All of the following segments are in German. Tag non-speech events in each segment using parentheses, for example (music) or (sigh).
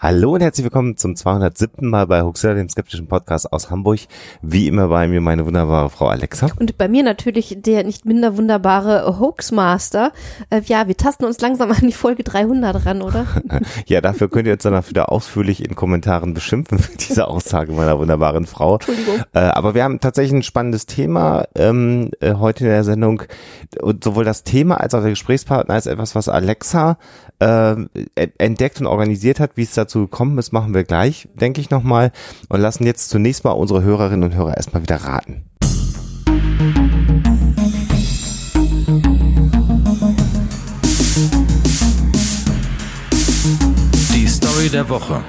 Hallo und herzlich willkommen zum 207. Mal bei Huxella, dem skeptischen Podcast aus Hamburg. Wie immer bei mir meine wunderbare Frau Alexa. Und bei mir natürlich der nicht minder wunderbare Hoaxmaster. Äh, ja, wir tasten uns langsam an die Folge 300 ran, oder? (laughs) ja, dafür könnt ihr jetzt danach wieder ausführlich in Kommentaren beschimpfen für diese Aussage meiner wunderbaren Frau. Entschuldigung. Äh, aber wir haben tatsächlich ein spannendes Thema ähm, äh, heute in der Sendung. Und sowohl das Thema als auch der Gesprächspartner ist etwas, was Alexa äh, entdeckt und organisiert hat. Wie es dazu gekommen ist, machen wir gleich, denke ich nochmal. Und lassen jetzt zunächst mal unsere Hörerinnen und Hörer erstmal wieder raten. Die Story der Woche.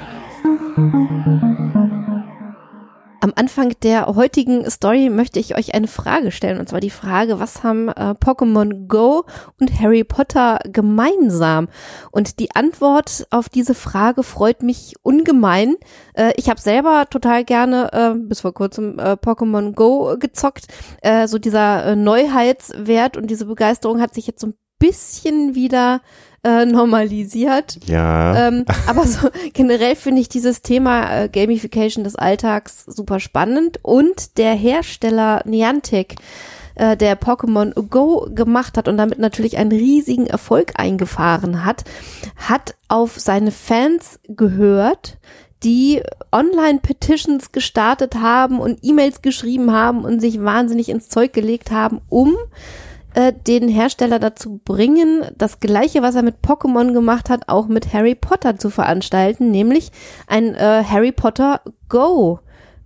Am Anfang der heutigen Story möchte ich euch eine Frage stellen. Und zwar die Frage, was haben äh, Pokémon Go und Harry Potter gemeinsam? Und die Antwort auf diese Frage freut mich ungemein. Äh, ich habe selber total gerne äh, bis vor kurzem äh, Pokémon Go gezockt. Äh, so dieser äh, Neuheitswert und diese Begeisterung hat sich jetzt so ein bisschen wieder äh, normalisiert. Ja. Ähm, aber so (laughs) generell finde ich dieses Thema äh, Gamification des Alltags super spannend und der Hersteller Niantic äh, der Pokémon Go gemacht hat und damit natürlich einen riesigen Erfolg eingefahren hat, hat auf seine Fans gehört, die Online-Petitions gestartet haben und E-Mails geschrieben haben und sich wahnsinnig ins Zeug gelegt haben, um äh, den Hersteller dazu bringen, das gleiche, was er mit Pokémon gemacht hat, auch mit Harry Potter zu veranstalten, nämlich ein äh, Harry Potter Go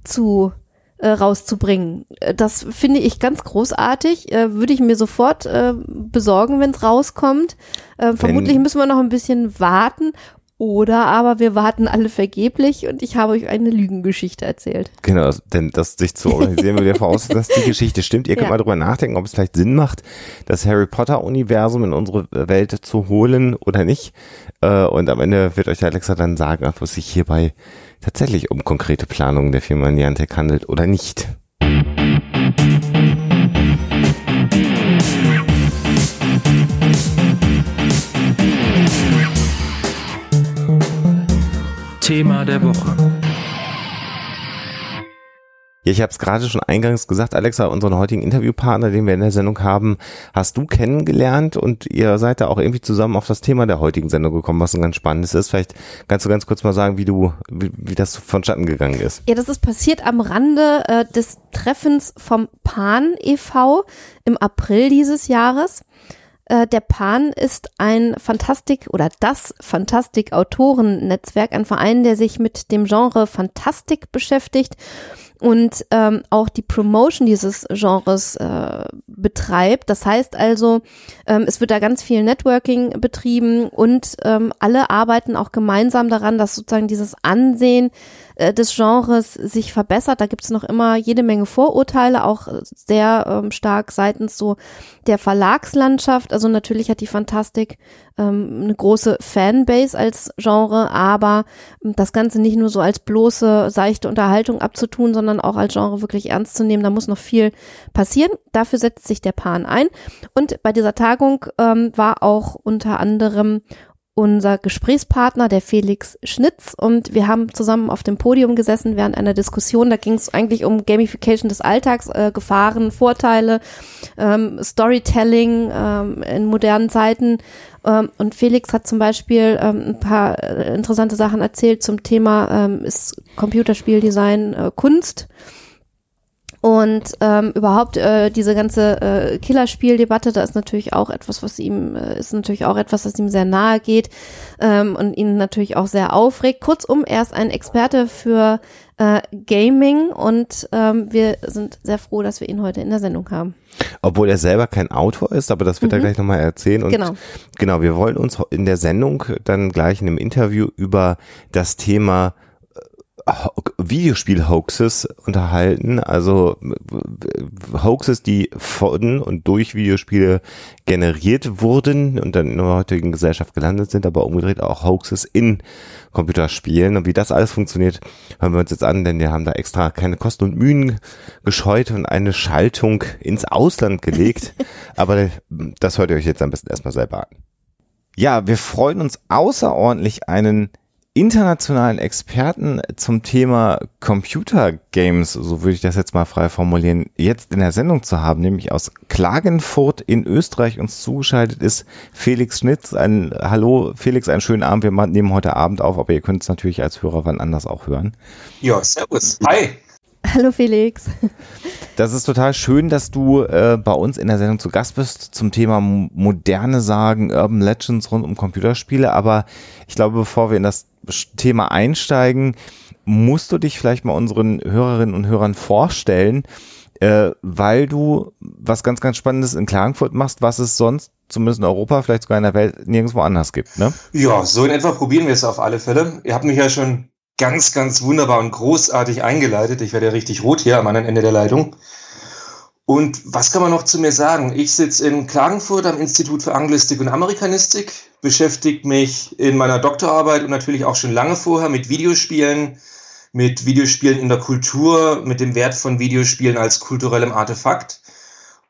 zu äh, rauszubringen. Äh, Das finde ich ganz großartig. Äh, würde ich mir sofort äh, besorgen, wenn es rauskommt. Äh, vermutlich müssen wir noch ein bisschen warten. Oder aber wir warten alle vergeblich und ich habe euch eine Lügengeschichte erzählt. Genau, denn das sich zu organisieren, würde ja voraus, (laughs) dass die Geschichte stimmt. Ihr könnt Ja. mal drüber nachdenken, ob es vielleicht Sinn macht, das Harry Potter Universum in unsere Welt zu holen oder nicht. Äh, Und am Ende wird euch Alexa dann sagen, ob es sich hierbei tatsächlich um konkrete Planungen der Firma Niantic handelt oder nicht. Thema der Woche. Ja, ich habe es gerade schon eingangs gesagt, Alexa, unseren heutigen Interviewpartner, den wir in der Sendung haben, hast du kennengelernt und ihr seid da auch irgendwie zusammen auf das Thema der heutigen Sendung gekommen, was ein ganz spannendes ist. Vielleicht kannst du ganz kurz mal sagen, wie du, wie, wie das vonstatten gegangen ist. Ja, das ist passiert am Rande äh, des Treffens vom Pan e.V. im April dieses Jahres. Äh, der Pan ist ein Fantastik oder das Fantastik-Autoren-Netzwerk, ein Verein, der sich mit dem Genre Fantastik beschäftigt und ähm, auch die Promotion dieses Genres äh, betreibt. Das heißt also, ähm, es wird da ganz viel Networking betrieben und ähm, alle arbeiten auch gemeinsam daran, dass sozusagen dieses Ansehen äh, des Genres sich verbessert. Da gibt es noch immer jede Menge Vorurteile, auch äh, sehr ähm, stark seitens so der Verlagslandschaft. Also natürlich hat die Fantastik ähm, eine große Fanbase als Genre, aber ähm, das Ganze nicht nur so als bloße seichte Unterhaltung abzutun, sondern auch als Genre wirklich ernst zu nehmen. Da muss noch viel passieren. Dafür setzt sich der Pan ein. Und bei dieser Tagung ähm, war auch unter anderem unser Gesprächspartner, der Felix Schnitz, und wir haben zusammen auf dem Podium gesessen während einer Diskussion. Da ging es eigentlich um Gamification des Alltags, äh, Gefahren, Vorteile, ähm, Storytelling ähm, in modernen Zeiten. Ähm, und Felix hat zum Beispiel ähm, ein paar äh, interessante Sachen erzählt zum Thema ähm, ist Computerspieldesign äh, Kunst. Und ähm, überhaupt äh, diese ganze äh, Killerspieldebatte, da ist natürlich auch etwas, was ihm äh, ist natürlich auch etwas, was ihm sehr nahe geht ähm, und ihn natürlich auch sehr aufregt. Kurzum, er ist ein Experte für äh, Gaming und ähm, wir sind sehr froh, dass wir ihn heute in der Sendung haben. Obwohl er selber kein Autor ist, aber das wird er gleich nochmal erzählen. Und Genau. genau, wir wollen uns in der Sendung dann gleich in einem Interview über das Thema Videospiel-Hoaxes unterhalten, also Hoaxes, die von und durch Videospiele generiert wurden und dann in der heutigen Gesellschaft gelandet sind, aber umgedreht auch Hoaxes in Computerspielen. Und wie das alles funktioniert, hören wir uns jetzt an, denn wir haben da extra keine Kosten und Mühen gescheut und eine Schaltung ins Ausland gelegt. (laughs) aber das hört ihr euch jetzt am besten erstmal selber an. Ja, wir freuen uns außerordentlich einen internationalen Experten zum Thema Computer Games, so würde ich das jetzt mal frei formulieren, jetzt in der Sendung zu haben, nämlich aus Klagenfurt in Österreich uns zugeschaltet ist Felix Schnitz. Ein Hallo Felix, einen schönen Abend. Wir nehmen heute Abend auf, aber ihr könnt es natürlich als Hörer wann anders auch hören. Ja, servus. Hi. Hallo Felix. Das ist total schön, dass du äh, bei uns in der Sendung zu Gast bist zum Thema moderne Sagen, Urban Legends rund um Computerspiele. Aber ich glaube, bevor wir in das Thema einsteigen, musst du dich vielleicht mal unseren Hörerinnen und Hörern vorstellen, äh, weil du was ganz, ganz Spannendes in Klagenfurt machst, was es sonst zumindest in Europa, vielleicht sogar in der Welt nirgendwo anders gibt. Ne? Ja, so in etwa probieren wir es auf alle Fälle. Ihr habt mich ja schon ganz, ganz wunderbar und großartig eingeleitet. Ich werde ja richtig rot hier am anderen Ende der Leitung. Und was kann man noch zu mir sagen? Ich sitze in Klagenfurt am Institut für Anglistik und Amerikanistik, beschäftige mich in meiner Doktorarbeit und natürlich auch schon lange vorher mit Videospielen, mit Videospielen in der Kultur, mit dem Wert von Videospielen als kulturellem Artefakt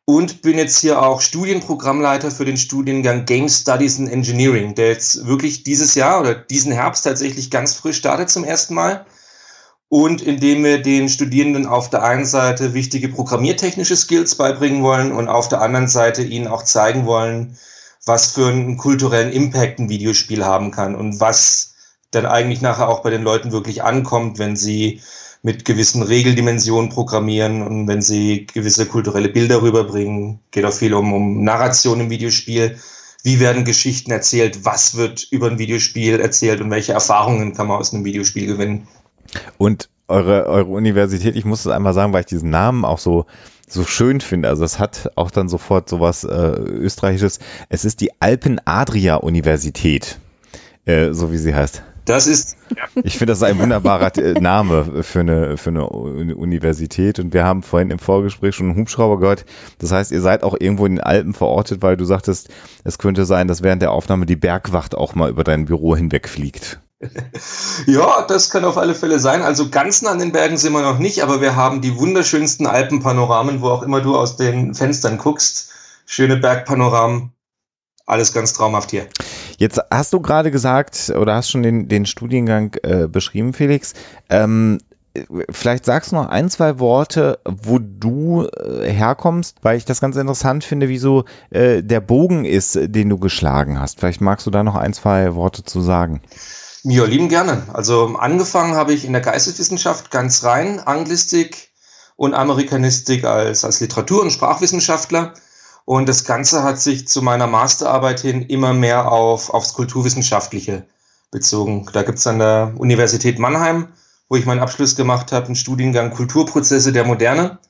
und bin jetzt hier auch Studienprogrammleiter für den Studiengang Game Studies and Engineering, der jetzt wirklich dieses Jahr oder diesen Herbst tatsächlich ganz frisch startet zum ersten Mal. Und indem wir den Studierenden auf der einen Seite wichtige programmiertechnische Skills beibringen wollen und auf der anderen Seite ihnen auch zeigen wollen, was für einen kulturellen Impact ein Videospiel haben kann und was dann eigentlich nachher auch bei den Leuten wirklich ankommt, wenn sie mit gewissen Regeldimensionen programmieren und wenn sie gewisse kulturelle Bilder rüberbringen, geht auch viel um, um Narration im Videospiel. Wie werden Geschichten erzählt? Was wird über ein Videospiel erzählt und welche Erfahrungen kann man aus einem Videospiel gewinnen? Und eure, eure Universität, ich muss es einmal sagen, weil ich diesen Namen auch so, so schön finde. Also es hat auch dann sofort sowas äh, österreichisches. Es ist die Alpen-Adria-Universität, äh, so wie sie heißt. Das ist. Ja. Ich finde, das ist ein wunderbarer äh, Name für eine, für eine Universität. Und wir haben vorhin im Vorgespräch schon einen Hubschrauber gehört. Das heißt, ihr seid auch irgendwo in den Alpen verortet, weil du sagtest, es könnte sein, dass während der Aufnahme die Bergwacht auch mal über dein Büro hinwegfliegt. Ja, das kann auf alle Fälle sein. Also ganz nah an den Bergen sind wir noch nicht, aber wir haben die wunderschönsten Alpenpanoramen, wo auch immer du aus den Fenstern guckst. Schöne Bergpanoramen. Alles ganz traumhaft hier. Jetzt hast du gerade gesagt oder hast schon den, den Studiengang äh, beschrieben, Felix. Ähm, vielleicht sagst du noch ein, zwei Worte, wo du äh, herkommst, weil ich das ganz interessant finde, wie so äh, der Bogen ist, den du geschlagen hast. Vielleicht magst du da noch ein, zwei Worte zu sagen. Ja, lieben gerne. Also angefangen habe ich in der Geisteswissenschaft ganz rein, Anglistik und Amerikanistik als, als Literatur- und Sprachwissenschaftler. Und das Ganze hat sich zu meiner Masterarbeit hin immer mehr auf, aufs Kulturwissenschaftliche bezogen. Da gibt's an der Universität Mannheim, wo ich meinen Abschluss gemacht habe, einen Studiengang Kulturprozesse der Moderne,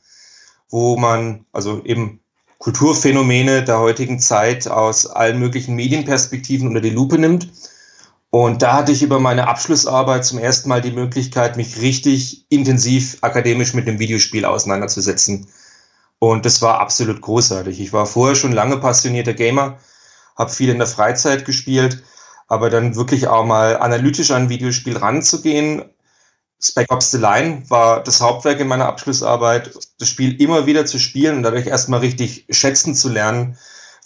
wo man also eben Kulturphänomene der heutigen Zeit aus allen möglichen Medienperspektiven unter die Lupe nimmt. Und da hatte ich über meine Abschlussarbeit zum ersten Mal die Möglichkeit, mich richtig intensiv akademisch mit dem Videospiel auseinanderzusetzen. Und das war absolut großartig. Ich war vorher schon lange passionierter Gamer, habe viel in der Freizeit gespielt, aber dann wirklich auch mal analytisch an ein Videospiel ranzugehen. Spec Ops The Line war das Hauptwerk in meiner Abschlussarbeit, das Spiel immer wieder zu spielen und dadurch erstmal richtig schätzen zu lernen,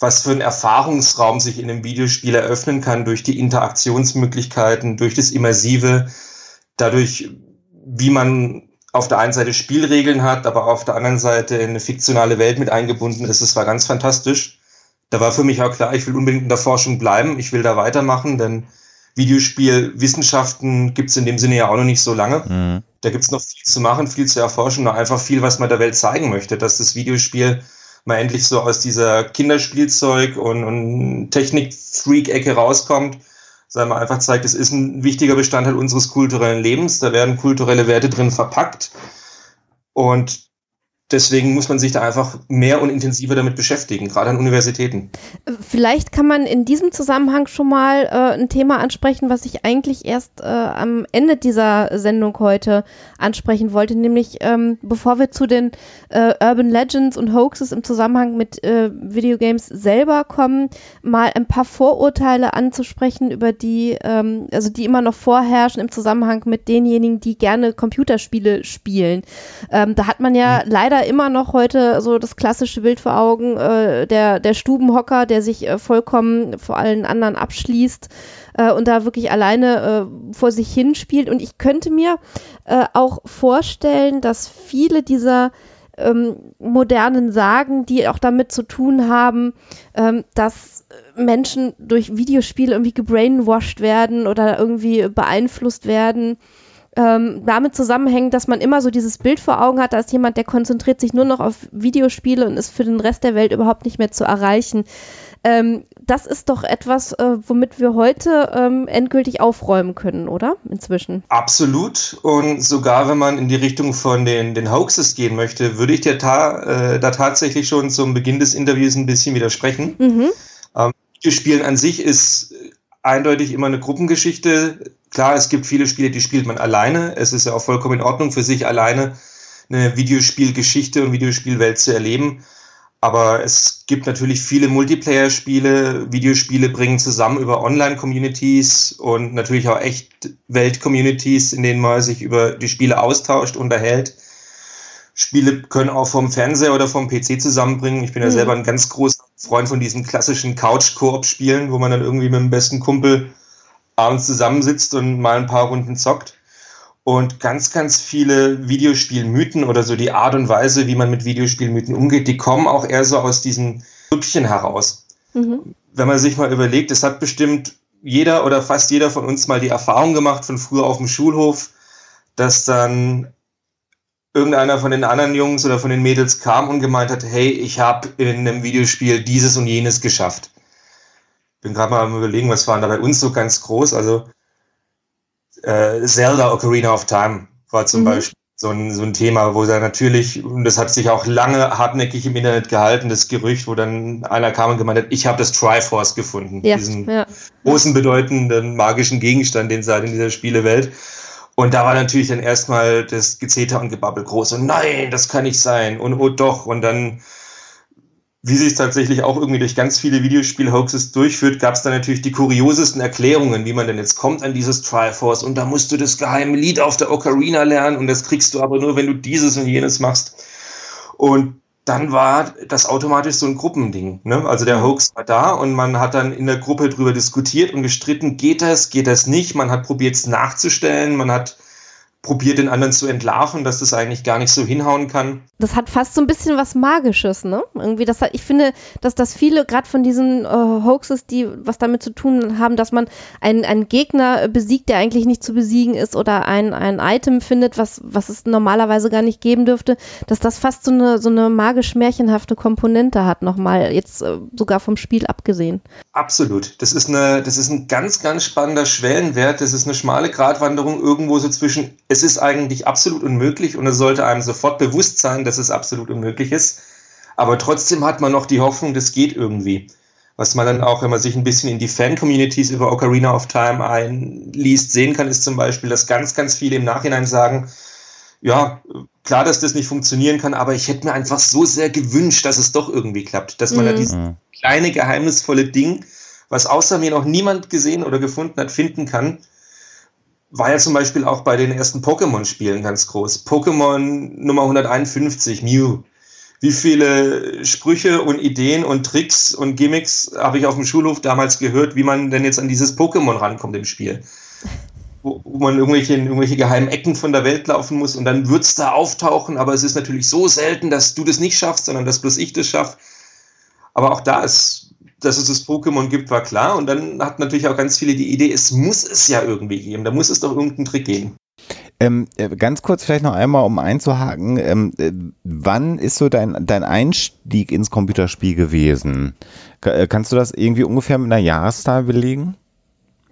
was für ein Erfahrungsraum sich in einem Videospiel eröffnen kann durch die Interaktionsmöglichkeiten, durch das Immersive, dadurch, wie man auf der einen Seite Spielregeln hat, aber auf der anderen Seite in eine fiktionale Welt mit eingebunden ist. Es war ganz fantastisch. Da war für mich auch klar, ich will unbedingt in der Forschung bleiben, ich will da weitermachen, denn Videospielwissenschaften gibt es in dem Sinne ja auch noch nicht so lange. Mhm. Da gibt es noch viel zu machen, viel zu erforschen, noch einfach viel, was man der Welt zeigen möchte, dass das Videospiel mal endlich so aus dieser Kinderspielzeug- und, und Technik-Freak-Ecke rauskommt sagen wir einfach zeigt, es ist ein wichtiger Bestandteil unseres kulturellen Lebens. Da werden kulturelle Werte drin verpackt. Und deswegen muss man sich da einfach mehr und intensiver damit beschäftigen, gerade an Universitäten. Vielleicht kann man in diesem Zusammenhang schon mal äh, ein Thema ansprechen, was ich eigentlich erst äh, am Ende dieser Sendung heute ansprechen wollte, nämlich ähm, bevor wir zu den äh, Urban Legends und Hoaxes im Zusammenhang mit äh, Videogames selber kommen, mal ein paar Vorurteile anzusprechen, über die, ähm, also die immer noch vorherrschen im Zusammenhang mit denjenigen, die gerne Computerspiele spielen. Ähm, da hat man ja mhm. leider immer noch heute so das klassische Bild vor Augen, äh, der, der Stubenhocker, der sich äh, vollkommen vor allen anderen abschließt äh, und da wirklich alleine äh, vor sich hin spielt. Und ich könnte mir äh, auch vorstellen, dass viele dieser ähm, modernen Sagen, die auch damit zu tun haben, ähm, dass Menschen durch Videospiele irgendwie gebrainwashed werden oder irgendwie beeinflusst werden ähm, damit zusammenhängt, dass man immer so dieses Bild vor Augen hat, als jemand, der konzentriert sich nur noch auf Videospiele und ist für den Rest der Welt überhaupt nicht mehr zu erreichen. Ähm, das ist doch etwas, äh, womit wir heute ähm, endgültig aufräumen können, oder? Inzwischen. Absolut. Und sogar wenn man in die Richtung von den, den Hoaxes gehen möchte, würde ich dir ta äh, da tatsächlich schon zum Beginn des Interviews ein bisschen widersprechen. Mhm. Ähm, Videospielen an sich ist eindeutig immer eine Gruppengeschichte. Klar, es gibt viele Spiele, die spielt man alleine. Es ist ja auch vollkommen in Ordnung für sich alleine eine Videospielgeschichte und Videospielwelt zu erleben. Aber es gibt natürlich viele Multiplayer-Spiele. Videospiele bringen zusammen über Online-Communities und natürlich auch echt Welt-Communities, in denen man sich über die Spiele austauscht, unterhält. Spiele können auch vom Fernseher oder vom PC zusammenbringen. Ich bin ja mhm. selber ein ganz großer Freund von diesen klassischen Couch-Koop-Spielen, wo man dann irgendwie mit dem besten Kumpel abends zusammensitzt und mal ein paar Runden zockt. Und ganz, ganz viele Videospielmythen oder so die Art und Weise, wie man mit Videospielmythen umgeht, die kommen auch eher so aus diesen Grüppchen heraus. Mhm. Wenn man sich mal überlegt, es hat bestimmt jeder oder fast jeder von uns mal die Erfahrung gemacht von früher auf dem Schulhof, dass dann irgendeiner von den anderen Jungs oder von den Mädels kam und gemeint hat, hey, ich habe in einem Videospiel dieses und jenes geschafft bin gerade mal am überlegen, was waren da bei uns so ganz groß. Also äh, Zelda Ocarina of Time war zum mhm. Beispiel so ein, so ein Thema, wo da natürlich, und das hat sich auch lange hartnäckig im Internet gehalten, das Gerücht, wo dann einer kam und gemeint hat, ich habe das Triforce gefunden, ja, diesen ja. großen, bedeutenden magischen Gegenstand, den es halt in dieser Spielewelt. Und da war natürlich dann erstmal das Gezeter und Gebabbel groß und nein, das kann nicht sein und oh doch. Und dann wie sich tatsächlich auch irgendwie durch ganz viele Videospiel-Hoaxes durchführt, gab es dann natürlich die kuriosesten Erklärungen, wie man denn jetzt kommt an dieses Triforce und da musst du das geheime Lied auf der Ocarina lernen und das kriegst du aber nur, wenn du dieses und jenes machst. Und dann war das automatisch so ein Gruppending. Ne? Also der Hoax war da und man hat dann in der Gruppe drüber diskutiert und gestritten, geht das, geht das nicht. Man hat probiert es nachzustellen, man hat probiert den anderen zu entlarven, dass das eigentlich gar nicht so hinhauen kann. Das hat fast so ein bisschen was Magisches, ne? Irgendwie, das hat, ich finde, dass das viele, gerade von diesen äh, Hoaxes, die was damit zu tun haben, dass man einen, einen Gegner besiegt, der eigentlich nicht zu besiegen ist, oder ein, ein Item findet, was, was es normalerweise gar nicht geben dürfte, dass das fast so eine, so eine magisch-märchenhafte Komponente hat, nochmal, jetzt äh, sogar vom Spiel abgesehen. Absolut. Das ist eine, das ist ein ganz, ganz spannender Schwellenwert. Das ist eine schmale Gratwanderung irgendwo so zwischen es ist eigentlich absolut unmöglich und es sollte einem sofort bewusst sein, dass es absolut unmöglich ist. Aber trotzdem hat man noch die Hoffnung, das geht irgendwie. Was man dann auch, wenn man sich ein bisschen in die Fan-Communities über Ocarina of Time einliest, sehen kann, ist zum Beispiel, dass ganz, ganz viele im Nachhinein sagen, ja, klar, dass das nicht funktionieren kann, aber ich hätte mir einfach so sehr gewünscht, dass es doch irgendwie klappt, dass man mhm. da dieses kleine geheimnisvolle Ding, was außer mir noch niemand gesehen oder gefunden hat, finden kann, war ja zum Beispiel auch bei den ersten Pokémon-Spielen ganz groß. Pokémon Nummer 151, Mew. Wie viele Sprüche und Ideen und Tricks und Gimmicks habe ich auf dem Schulhof damals gehört, wie man denn jetzt an dieses Pokémon rankommt im Spiel. (laughs) Wo, wo man irgendwelche, in irgendwelche geheimen Ecken von der Welt laufen muss und dann wird es da auftauchen, aber es ist natürlich so selten, dass du das nicht schaffst, sondern dass bloß ich das schaffe. Aber auch da ist dass es das Pokémon gibt, war klar. Und dann hat natürlich auch ganz viele die Idee, es muss es ja irgendwie geben. Da muss es doch irgendeinen Trick geben. Ähm, äh, ganz kurz vielleicht noch einmal, um einzuhaken, ähm, äh, wann ist so dein, dein Einstieg ins Computerspiel gewesen? Äh, kannst du das irgendwie ungefähr mit einer Jahreszahl belegen?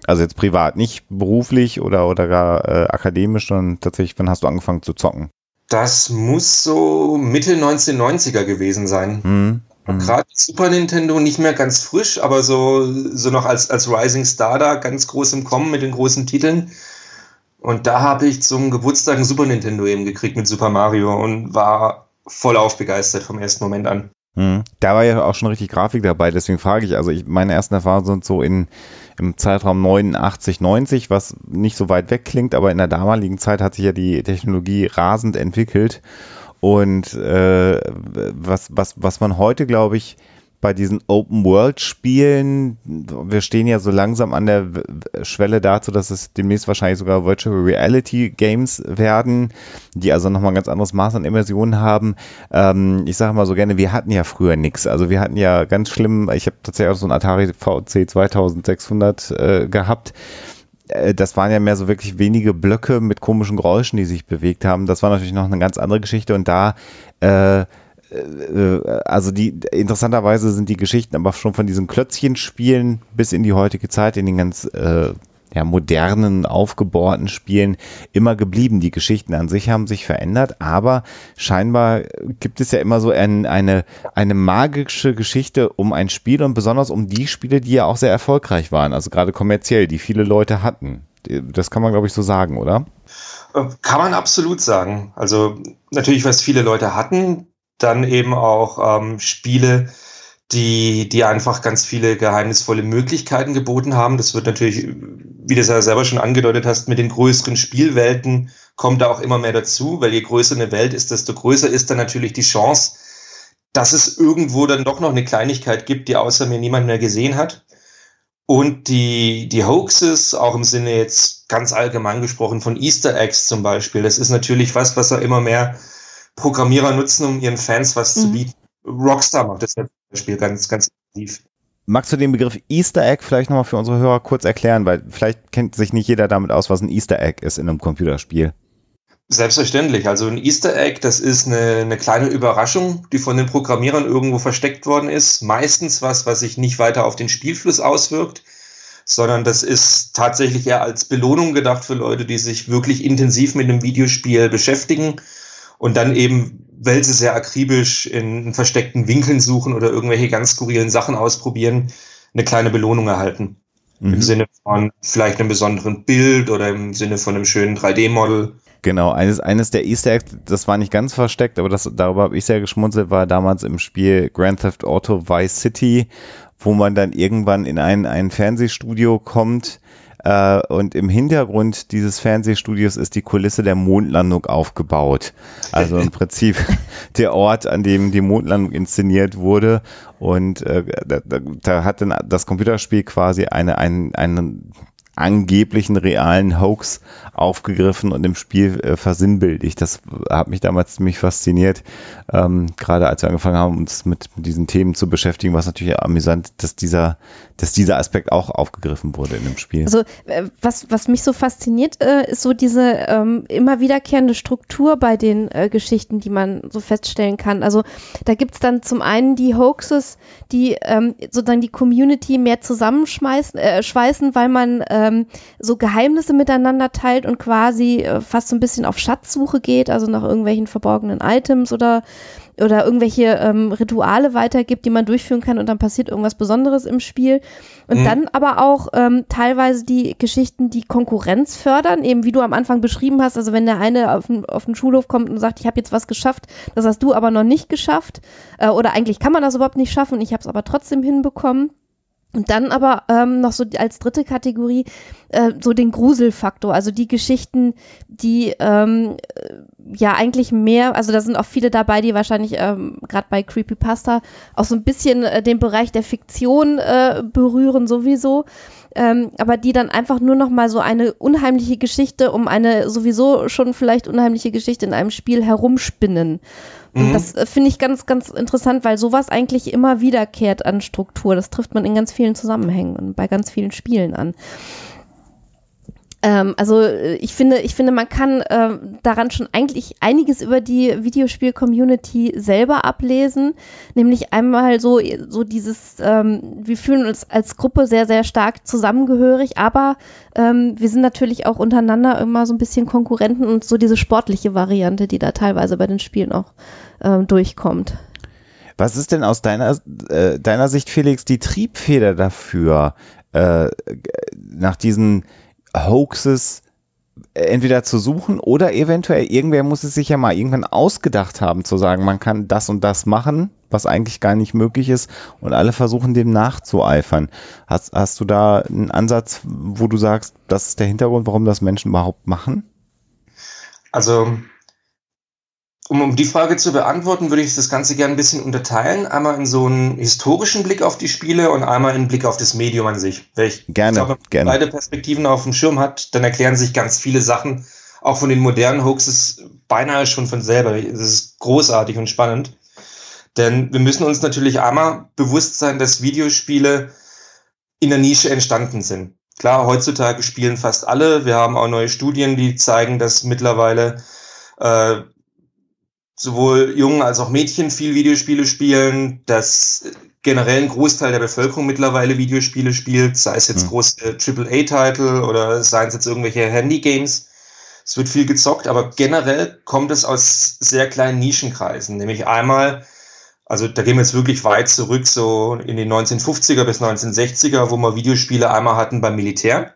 Also jetzt privat, nicht beruflich oder, oder gar äh, akademisch, sondern tatsächlich, wann hast du angefangen zu zocken? Das muss so Mitte 1990er gewesen sein. Mhm. Mhm. Gerade Super Nintendo nicht mehr ganz frisch, aber so, so noch als, als Rising Star da ganz groß im Kommen mit den großen Titeln. Und da habe ich zum Geburtstag ein Super Nintendo eben gekriegt mit Super Mario und war voll aufbegeistert vom ersten Moment an. Mhm. Da war ja auch schon richtig Grafik dabei, deswegen frage ich, also ich, meine ersten Erfahrungen sind so in, im Zeitraum 89, 90, was nicht so weit weg klingt, aber in der damaligen Zeit hat sich ja die Technologie rasend entwickelt und äh, was, was, was man heute, glaube ich, bei diesen Open-World-Spielen, wir stehen ja so langsam an der Schwelle dazu, dass es demnächst wahrscheinlich sogar Virtual Reality-Games werden, die also nochmal ein ganz anderes Maß an Immersion haben. Ähm, ich sage mal so gerne, wir hatten ja früher nichts. Also wir hatten ja ganz schlimm, ich habe tatsächlich auch so ein Atari VC 2600 äh, gehabt das waren ja mehr so wirklich wenige Blöcke mit komischen Geräuschen, die sich bewegt haben. Das war natürlich noch eine ganz andere Geschichte und da äh, äh, also die interessanterweise sind die Geschichten aber schon von diesen Klötzchenspielen bis in die heutige Zeit, in den ganz äh, ja, modernen, aufgebohrten Spielen immer geblieben. Die Geschichten an sich haben sich verändert, aber scheinbar gibt es ja immer so ein, eine, eine magische Geschichte um ein Spiel und besonders um die Spiele, die ja auch sehr erfolgreich waren, also gerade kommerziell, die viele Leute hatten. Das kann man, glaube ich, so sagen, oder? Äh, kann man absolut sagen. Also natürlich, was viele Leute hatten, dann eben auch ähm, Spiele, die, die einfach ganz viele geheimnisvolle Möglichkeiten geboten haben. Das wird natürlich, wie du es ja selber schon angedeutet hast, mit den größeren Spielwelten kommt da auch immer mehr dazu, weil je größer eine Welt ist, desto größer ist dann natürlich die Chance, dass es irgendwo dann doch noch eine Kleinigkeit gibt, die außer mir niemand mehr gesehen hat. Und die, die Hoaxes, auch im Sinne jetzt ganz allgemein gesprochen von Easter Eggs zum Beispiel, das ist natürlich was, was er immer mehr Programmierer nutzen, um ihren Fans was mhm. zu bieten. Rockstar macht das ja Beispiel ganz, ganz intensiv. Magst du den Begriff Easter Egg vielleicht nochmal für unsere Hörer kurz erklären, weil vielleicht kennt sich nicht jeder damit aus, was ein Easter Egg ist in einem Computerspiel. Selbstverständlich. Also ein Easter Egg, das ist eine, eine kleine Überraschung, die von den Programmierern irgendwo versteckt worden ist. Meistens was, was sich nicht weiter auf den Spielfluss auswirkt, sondern das ist tatsächlich eher als Belohnung gedacht für Leute, die sich wirklich intensiv mit einem Videospiel beschäftigen und dann eben, weil sie sehr akribisch in versteckten Winkeln suchen oder irgendwelche ganz skurrilen Sachen ausprobieren, eine kleine Belohnung erhalten. Mhm. Im Sinne von vielleicht einem besonderen Bild oder im Sinne von einem schönen 3D-Model. Genau, eines, eines der Easter Eggs, das war nicht ganz versteckt, aber das, darüber habe ich sehr geschmunzelt, war damals im Spiel Grand Theft Auto Vice City, wo man dann irgendwann in ein, ein Fernsehstudio kommt, äh, und im Hintergrund dieses Fernsehstudios ist die Kulisse der Mondlandung aufgebaut. Also im Prinzip (laughs) der Ort, an dem die Mondlandung inszeniert wurde. Und äh, da, da, hat dann das Computerspiel quasi eine, ein, einen angeblichen realen Hoax aufgegriffen und im Spiel äh, versinnbildlich. Das hat mich damals ziemlich fasziniert, ähm, gerade als wir angefangen haben, uns mit, mit diesen Themen zu beschäftigen, was natürlich amüsant, dass dieser, dass dieser Aspekt auch aufgegriffen wurde in dem Spiel. Also äh, was, was mich so fasziniert, äh, ist so diese ähm, immer wiederkehrende Struktur bei den äh, Geschichten, die man so feststellen kann. Also da gibt's dann zum einen die Hoaxes, die ähm, sozusagen die Community mehr zusammenschmeißen, äh, schweißen, weil man äh, ähm, so Geheimnisse miteinander teilt und quasi äh, fast so ein bisschen auf Schatzsuche geht, also nach irgendwelchen verborgenen Items oder oder irgendwelche ähm, Rituale weitergibt, die man durchführen kann und dann passiert irgendwas Besonderes im Spiel. Und mhm. dann aber auch ähm, teilweise die Geschichten, die Konkurrenz fördern, eben wie du am Anfang beschrieben hast, also wenn der eine auf den, auf den Schulhof kommt und sagt, ich habe jetzt was geschafft, das hast du aber noch nicht geschafft, äh, oder eigentlich kann man das überhaupt nicht schaffen und ich habe es aber trotzdem hinbekommen. Und dann aber ähm, noch so als dritte Kategorie äh, so den Gruselfaktor, also die Geschichten, die ähm, äh, ja eigentlich mehr, also da sind auch viele dabei, die wahrscheinlich ähm, gerade bei Creepypasta auch so ein bisschen äh, den Bereich der Fiktion äh, berühren sowieso, ähm, aber die dann einfach nur noch mal so eine unheimliche Geschichte um eine sowieso schon vielleicht unheimliche Geschichte in einem Spiel herumspinnen. Und mhm. das äh, finde ich ganz, ganz interessant, weil sowas eigentlich immer wiederkehrt an Struktur. Das trifft man in ganz vielen Zusammenhängen und bei ganz vielen Spielen an. Ähm, also äh, ich finde, ich finde, man kann äh, daran schon eigentlich einiges über die Videospiel-Community selber ablesen. Nämlich einmal so, so dieses, ähm, wir fühlen uns als Gruppe sehr, sehr stark zusammengehörig, aber ähm, wir sind natürlich auch untereinander immer so ein bisschen Konkurrenten und so diese sportliche Variante, die da teilweise bei den Spielen auch ähm, durchkommt. Was ist denn aus deiner, äh, deiner Sicht, Felix, die Triebfeder dafür, äh, nach diesen Hoaxes entweder zu suchen oder eventuell irgendwer muss es sich ja mal irgendwann ausgedacht haben zu sagen, man kann das und das machen, was eigentlich gar nicht möglich ist und alle versuchen dem nachzueifern. Hast, hast du da einen Ansatz, wo du sagst, das ist der Hintergrund, warum das Menschen überhaupt machen? Also um, um die Frage zu beantworten, würde ich das Ganze gerne ein bisschen unterteilen. Einmal in so einen historischen Blick auf die Spiele und einmal in Blick auf das Medium an sich. Wenn ich gerne, glaube, gerne. beide Perspektiven auf dem Schirm hat, dann erklären sich ganz viele Sachen, auch von den modernen Hoaxes, beinahe schon von selber. Das ist großartig und spannend. Denn wir müssen uns natürlich einmal bewusst sein, dass Videospiele in der Nische entstanden sind. Klar, heutzutage spielen fast alle. Wir haben auch neue Studien, die zeigen, dass mittlerweile äh, sowohl Jungen als auch Mädchen viel Videospiele spielen, dass generell ein Großteil der Bevölkerung mittlerweile Videospiele spielt, sei es jetzt mhm. große AAA-Titel oder seien es jetzt irgendwelche Handy-Games. Es wird viel gezockt, aber generell kommt es aus sehr kleinen Nischenkreisen, nämlich einmal, also da gehen wir jetzt wirklich weit zurück, so in den 1950er bis 1960er, wo wir Videospiele einmal hatten beim Militär,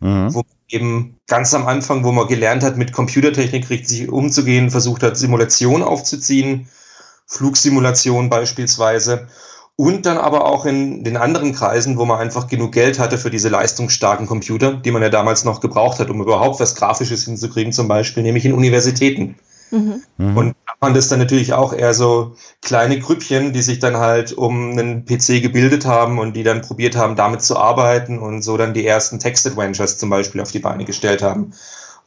mhm. wo eben ganz am Anfang, wo man gelernt hat, mit Computertechnik richtig umzugehen, versucht hat, Simulation aufzuziehen, Flugsimulation beispielsweise. Und dann aber auch in den anderen Kreisen, wo man einfach genug Geld hatte für diese leistungsstarken Computer, die man ja damals noch gebraucht hat, um überhaupt was Grafisches hinzukriegen, zum Beispiel, nämlich in Universitäten. Mhm. Und waren das dann natürlich auch eher so kleine Grüppchen, die sich dann halt um einen PC gebildet haben und die dann probiert haben, damit zu arbeiten und so dann die ersten Text-Adventures zum Beispiel auf die Beine gestellt haben.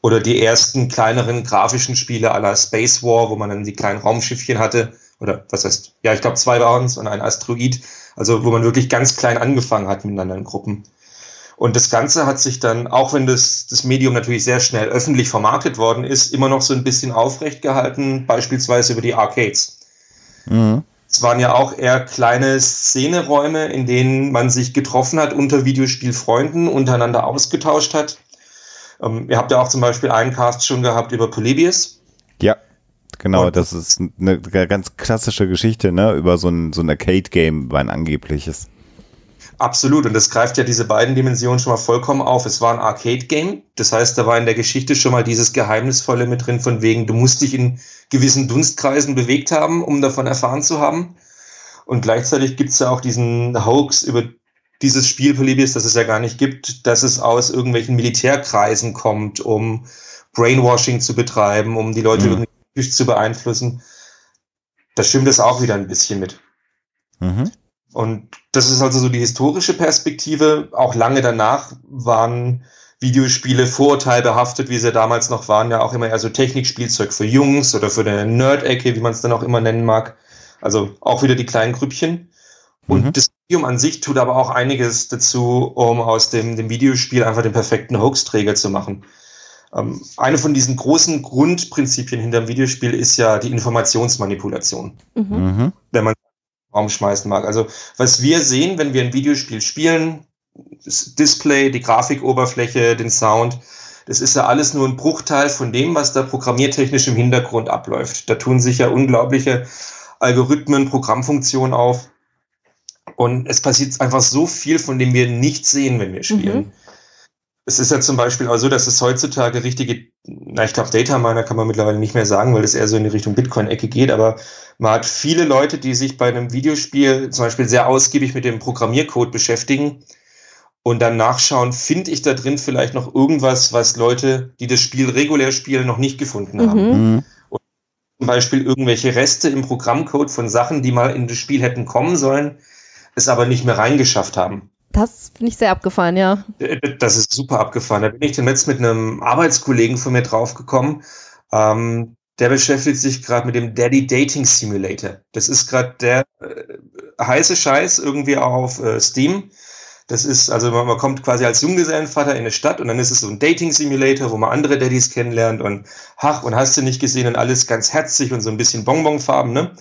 Oder die ersten kleineren grafischen Spiele aller Space War, wo man dann die kleinen Raumschiffchen hatte. Oder was heißt, ja, ich glaube zwei waren es und ein Asteroid. Also wo man wirklich ganz klein angefangen hat miteinander in Gruppen. Und das Ganze hat sich dann, auch wenn das, das Medium natürlich sehr schnell öffentlich vermarktet worden ist, immer noch so ein bisschen aufrecht gehalten, beispielsweise über die Arcades. Mhm. Es waren ja auch eher kleine Szeneräume, in denen man sich getroffen hat unter Videospielfreunden, untereinander ausgetauscht hat. Ähm, ihr habt ja auch zum Beispiel einen Cast schon gehabt über Polybius. Ja, genau, Und das ist eine ganz klassische Geschichte, ne, über so ein, so ein Arcade-Game, war ein angebliches. Absolut, und das greift ja diese beiden Dimensionen schon mal vollkommen auf. Es war ein Arcade-Game, das heißt, da war in der Geschichte schon mal dieses Geheimnisvolle mit drin, von wegen, du musst dich in gewissen Dunstkreisen bewegt haben, um davon erfahren zu haben. Und gleichzeitig gibt es ja auch diesen Hoax über dieses Spiel Polybius, das es ja gar nicht gibt, dass es aus irgendwelchen Militärkreisen kommt, um Brainwashing zu betreiben, um die Leute mhm. irgendwie zu beeinflussen. Da stimmt das auch wieder ein bisschen mit. Mhm. Und das ist also so die historische Perspektive. Auch lange danach waren Videospiele vorurteilbehaftet, wie sie damals noch waren, ja auch immer eher so Technikspielzeug für Jungs oder für eine Nerd-Ecke, wie man es dann auch immer nennen mag. Also auch wieder die kleinen Grüppchen. Und mhm. das Medium an sich tut aber auch einiges dazu, um aus dem, dem Videospiel einfach den perfekten Hoax-Träger zu machen. Ähm, eine von diesen großen Grundprinzipien hinter dem Videospiel ist ja die Informationsmanipulation. Mhm. Wenn man Raum schmeißen mag. Also was wir sehen, wenn wir ein Videospiel spielen, das Display, die Grafikoberfläche, den Sound, das ist ja alles nur ein Bruchteil von dem, was da programmiertechnisch im Hintergrund abläuft. Da tun sich ja unglaubliche Algorithmen, Programmfunktionen auf. Und es passiert einfach so viel, von dem wir nicht sehen, wenn wir spielen. Mhm. Es ist ja zum Beispiel auch so, dass es heutzutage richtige, na, ich glaube, Data Miner kann man mittlerweile nicht mehr sagen, weil das eher so in die Richtung Bitcoin-Ecke geht, aber man hat viele Leute, die sich bei einem Videospiel zum Beispiel sehr ausgiebig mit dem Programmiercode beschäftigen und dann nachschauen, finde ich da drin vielleicht noch irgendwas, was Leute, die das Spiel regulär spielen, noch nicht gefunden haben. Mhm. mhm. Und zum Beispiel irgendwelche Reste im Programmcode von Sachen, die mal in das Spiel hätten kommen sollen, es aber nicht mehr reingeschafft haben. Das finde ich sehr abgefahren, ja. Das ist super abgefahren. Da bin ich jetzt mit einem Arbeitskollegen von mir draufgekommen. Ähm, der beschäftigt sich gerade mit dem Daddy Dating Simulator. Das ist gerade der äh, heiße Scheiß irgendwie auf äh, Steam. Das ist, also man, man kommt quasi als Junggesellenvater in eine Stadt und dann ist es so ein Dating-Simulator, wo man andere Daddys kennenlernt und ach, und hast du nicht gesehen und alles ganz herzig und so ein bisschen Bonbonfarben, ne?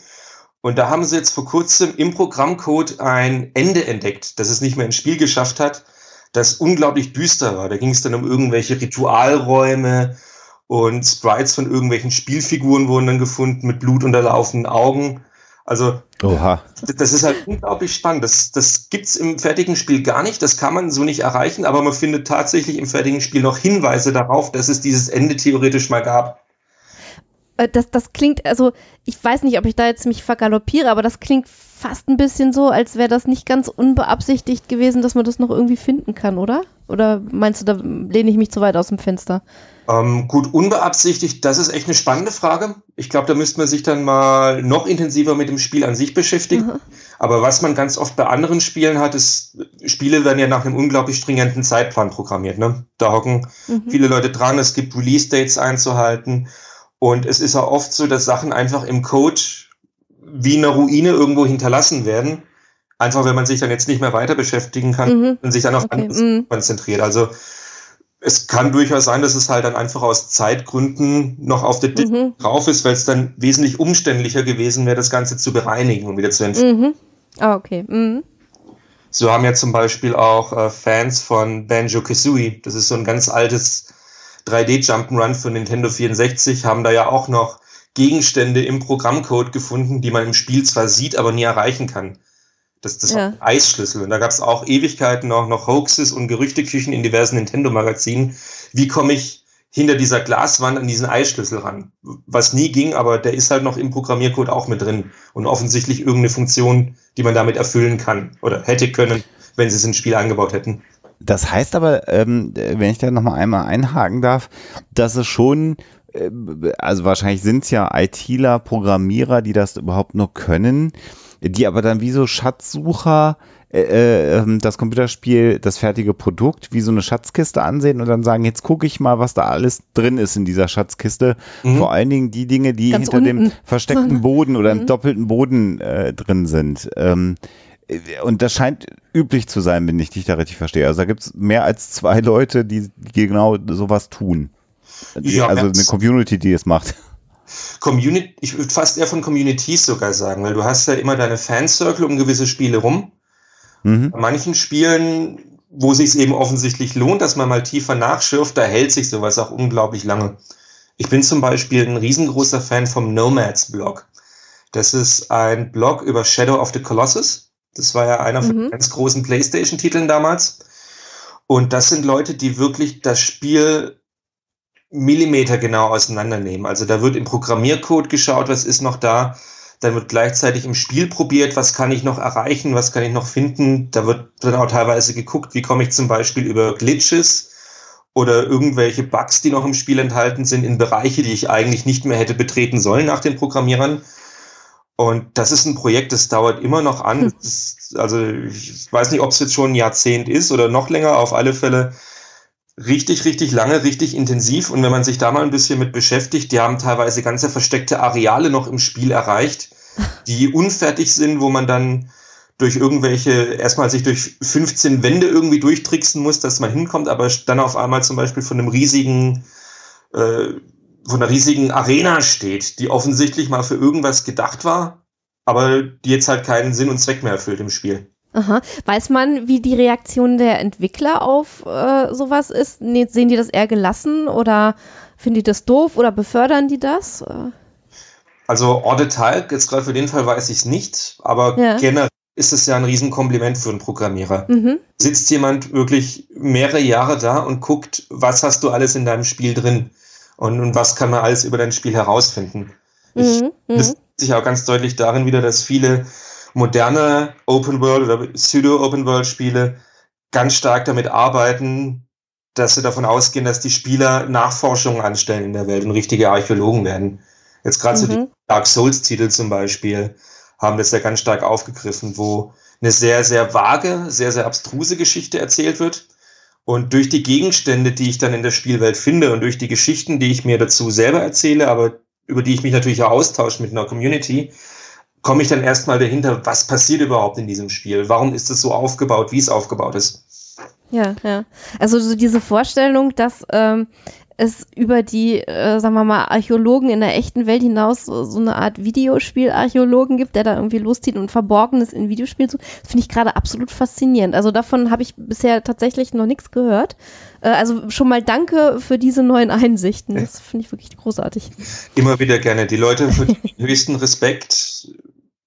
Und da haben sie jetzt vor kurzem im Programmcode ein Ende entdeckt, das es nicht mehr ins Spiel geschafft hat, das unglaublich düster war. Da ging es dann um irgendwelche Ritualräume und Sprites von irgendwelchen Spielfiguren wurden dann gefunden mit blutunterlaufenden Augen. Also Oha. das ist halt unglaublich spannend. Das, das gibt's im fertigen Spiel gar nicht. Das kann man so nicht erreichen, aber man findet tatsächlich im fertigen Spiel noch Hinweise darauf, dass es dieses Ende theoretisch mal gab. Äh, das, das klingt, also ich weiß nicht, ob ich da jetzt mich vergaloppiere, aber das klingt fast ein bisschen so, als wäre das nicht ganz unbeabsichtigt gewesen, dass man das noch irgendwie finden kann, oder? Oder meinst du, da lehne ich mich zu weit aus dem Fenster? Ähm, gut, unbeabsichtigt, das ist echt eine spannende Frage. Ich glaube, da müsste man sich dann mal noch intensiver mit dem Spiel an sich beschäftigen. Mhm. Aber was man ganz oft bei anderen Spielen hat, ist, Spiele werden ja nach einem unglaublich stringenten Zeitplan programmiert. Ne? Da hocken mhm. viele Leute dran, es gibt Release-Dates einzuhalten. Und es ist auch oft so, dass Sachen einfach im Code wie eine Ruine irgendwo hinterlassen werden. Einfach, wenn man sich dann jetzt nicht mehr weiter beschäftigen kann mhm. und sich dann auf okay. anderes mhm. konzentriert. Also es kann durchaus sein, dass es halt dann einfach aus Zeitgründen noch auf der Disk mhm. drauf ist, weil es dann wesentlich umständlicher gewesen wäre, das Ganze zu bereinigen und wieder zu entfernen. Mhm. Ah, okay. Mhm. So haben ja zum Beispiel auch äh, Fans von Banjo Kazooie, das ist so ein ganz altes 3D Jump'n'Run für Nintendo 64 haben da ja auch noch Gegenstände im Programmcode gefunden, die man im Spiel zwar sieht, aber nie erreichen kann. Das, das ja. Eisschlüssel. Und da gab es auch Ewigkeiten auch noch Hoaxes und Gerüchteküchen in diversen Nintendo-Magazinen. Wie komme ich hinter dieser Glaswand an diesen Eisschlüssel ran? Was nie ging, aber der ist halt noch im Programmiercode auch mit drin. Und offensichtlich irgendeine Funktion, die man damit erfüllen kann oder hätte können, wenn sie es ins Spiel eingebaut hätten. Das heißt aber, ähm, wenn ich da nochmal einmal einhaken darf, dass es schon, äh, also wahrscheinlich sind es ja ITler, Programmierer, die das überhaupt nur können, die aber dann wie so Schatzsucher äh, äh, ähm, das Computerspiel, das fertige Produkt, wie so eine Schatzkiste ansehen und dann sagen, jetzt gucke ich mal, was da alles drin ist in dieser Schatzkiste. Mhm. Vor allen Dingen die Dinge, die Ganz hinter unten. dem versteckten (laughs) Boden oder im mhm. doppelten Boden äh, drin sind. Ähm, und das scheint üblich zu sein, wenn ich dich da richtig verstehe. Also da gibt es mehr als zwei Leute, die, die genau sowas tun. Ja, also eine Community, die es macht. Community, ich würde fast eher von Communities sogar sagen, weil du hast ja immer deine Fancircle um gewisse Spiele rum. Mhm. Bei manchen Spielen, wo sich es eben offensichtlich lohnt, dass man mal tiefer nachschürft, da hält sich sowas auch unglaublich lange. Ich bin zum Beispiel ein riesengroßer Fan vom Nomads Blog. Das ist ein Blog über Shadow of the Colossus. Das war ja einer von mhm. den ganz großen PlayStation-Titeln damals. Und das sind Leute, die wirklich das Spiel Millimeter genau auseinandernehmen. Also da wird im Programmiercode geschaut, was ist noch da. Dann wird gleichzeitig im Spiel probiert, was kann ich noch erreichen, was kann ich noch finden. Da wird dann auch teilweise geguckt, wie komme ich zum Beispiel über Glitches oder irgendwelche Bugs, die noch im Spiel enthalten sind, in Bereiche, die ich eigentlich nicht mehr hätte betreten sollen nach den Programmierern. Und das ist ein Projekt, das dauert immer noch an. Hm. Ist, also ich weiß nicht, ob es jetzt schon ein Jahrzehnt ist oder noch länger. Auf alle Fälle richtig, richtig lange, richtig intensiv. Und wenn man sich da mal ein bisschen mit beschäftigt, die haben teilweise ganze versteckte Areale noch im Spiel erreicht, (laughs) die unfertig sind, wo man dann durch irgendwelche, erstmal sich durch 15 Wände irgendwie durchtricksen muss, dass man hinkommt, aber dann auf einmal zum Beispiel von einem riesigen äh, von einer riesigen Arena steht, die offensichtlich mal für irgendwas gedacht war, aber die jetzt halt keinen Sinn und Zweck mehr erfüllt im Spiel. Aha. Weiß man, wie die Reaktion der Entwickler auf äh, sowas ist? Nee, sehen die das eher gelassen oder finden die das doof oder befördern die das? Also en Detail, jetzt gerade für den Fall weiß ich es nicht, aber ja. generell ist es ja ein Riesenkompliment für einen Programmierer. Mhm. Sitzt jemand wirklich mehrere Jahre da und guckt, was hast du alles in deinem Spiel drin? Und, und was kann man alles über dein Spiel herausfinden. Ich, mhm, das mhm. sich auch ganz deutlich darin wieder, dass viele moderne Open World oder Pseudo Open World Spiele ganz stark damit arbeiten, dass sie davon ausgehen, dass die Spieler Nachforschungen anstellen in der Welt und richtige Archäologen werden. Jetzt gerade mhm. so die mhm. Dark Souls Titel zum Beispiel haben das ja ganz stark aufgegriffen, wo eine sehr, sehr vage, sehr, sehr abstruse Geschichte erzählt wird und durch die Gegenstände, die ich dann in der Spielwelt finde und durch die Geschichten, die ich mir dazu selber erzähle, aber über die ich mich natürlich auch austausche mit einer Community, komme ich dann erstmal dahinter, was passiert überhaupt in diesem Spiel? Warum ist es so aufgebaut, wie es aufgebaut ist? Ja, ja. Also so diese Vorstellung, dass ähm, es über die, äh, sagen wir mal, Archäologen in der echten Welt hinaus so, so eine Art Videospiel-Archäologen gibt, der da irgendwie loszieht und Verborgenes in Videospielen sucht, das finde ich gerade absolut faszinierend. Also davon habe ich bisher tatsächlich noch nichts gehört. Äh, also schon mal danke für diese neuen Einsichten. Das finde ich wirklich großartig. Immer wieder gerne. Die Leute für den höchsten Respekt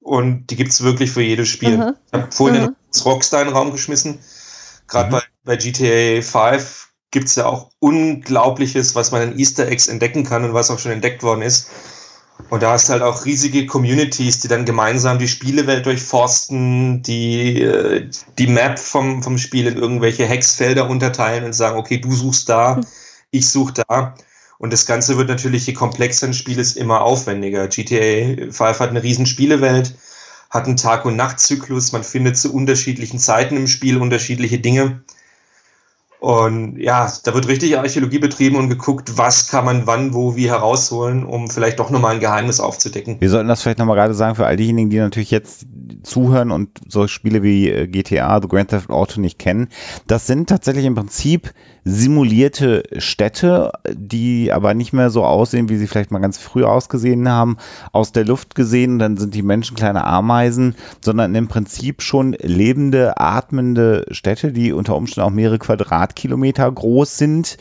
und die gibt es wirklich für jedes Spiel. Aha. Ich habe vorhin Aha. den Rockstar in den Raum geschmissen. Gerade Mhm. bei, bei GTA 5 gibt es ja auch Unglaubliches, was man in Easter Eggs entdecken kann und was auch schon entdeckt worden ist. Und da hast du halt auch riesige Communities, die dann gemeinsam die Spielewelt durchforsten, die äh, die Map vom, vom Spiel in irgendwelche Hexfelder unterteilen und sagen, okay, du suchst da, ich suche da. Und das Ganze wird natürlich, je komplexer ein Spiel ist, immer aufwendiger. GTA 5 hat eine riesen Spielewelt, hat einen Tag- und Nachtzyklus, man findet zu unterschiedlichen Zeiten im Spiel unterschiedliche Dinge. Und ja, da wird richtig Archäologie betrieben und geguckt, was kann man wann, wo, wie herausholen, um vielleicht doch nochmal ein Geheimnis aufzudecken. Wir sollten das vielleicht nochmal gerade sagen für all diejenigen, die natürlich jetzt zuhören und so Spiele wie äh, GTA, The Grand Theft Auto nicht kennen. Das sind tatsächlich im Prinzip simulierte Städte, die aber nicht mehr so aussehen, wie sie vielleicht mal ganz früh ausgesehen haben, aus der Luft gesehen, dann sind die Menschen kleine Ameisen, sondern im Prinzip schon lebende, atmende Städte, die unter Umständen auch mehrere Quadratkilometer groß sind,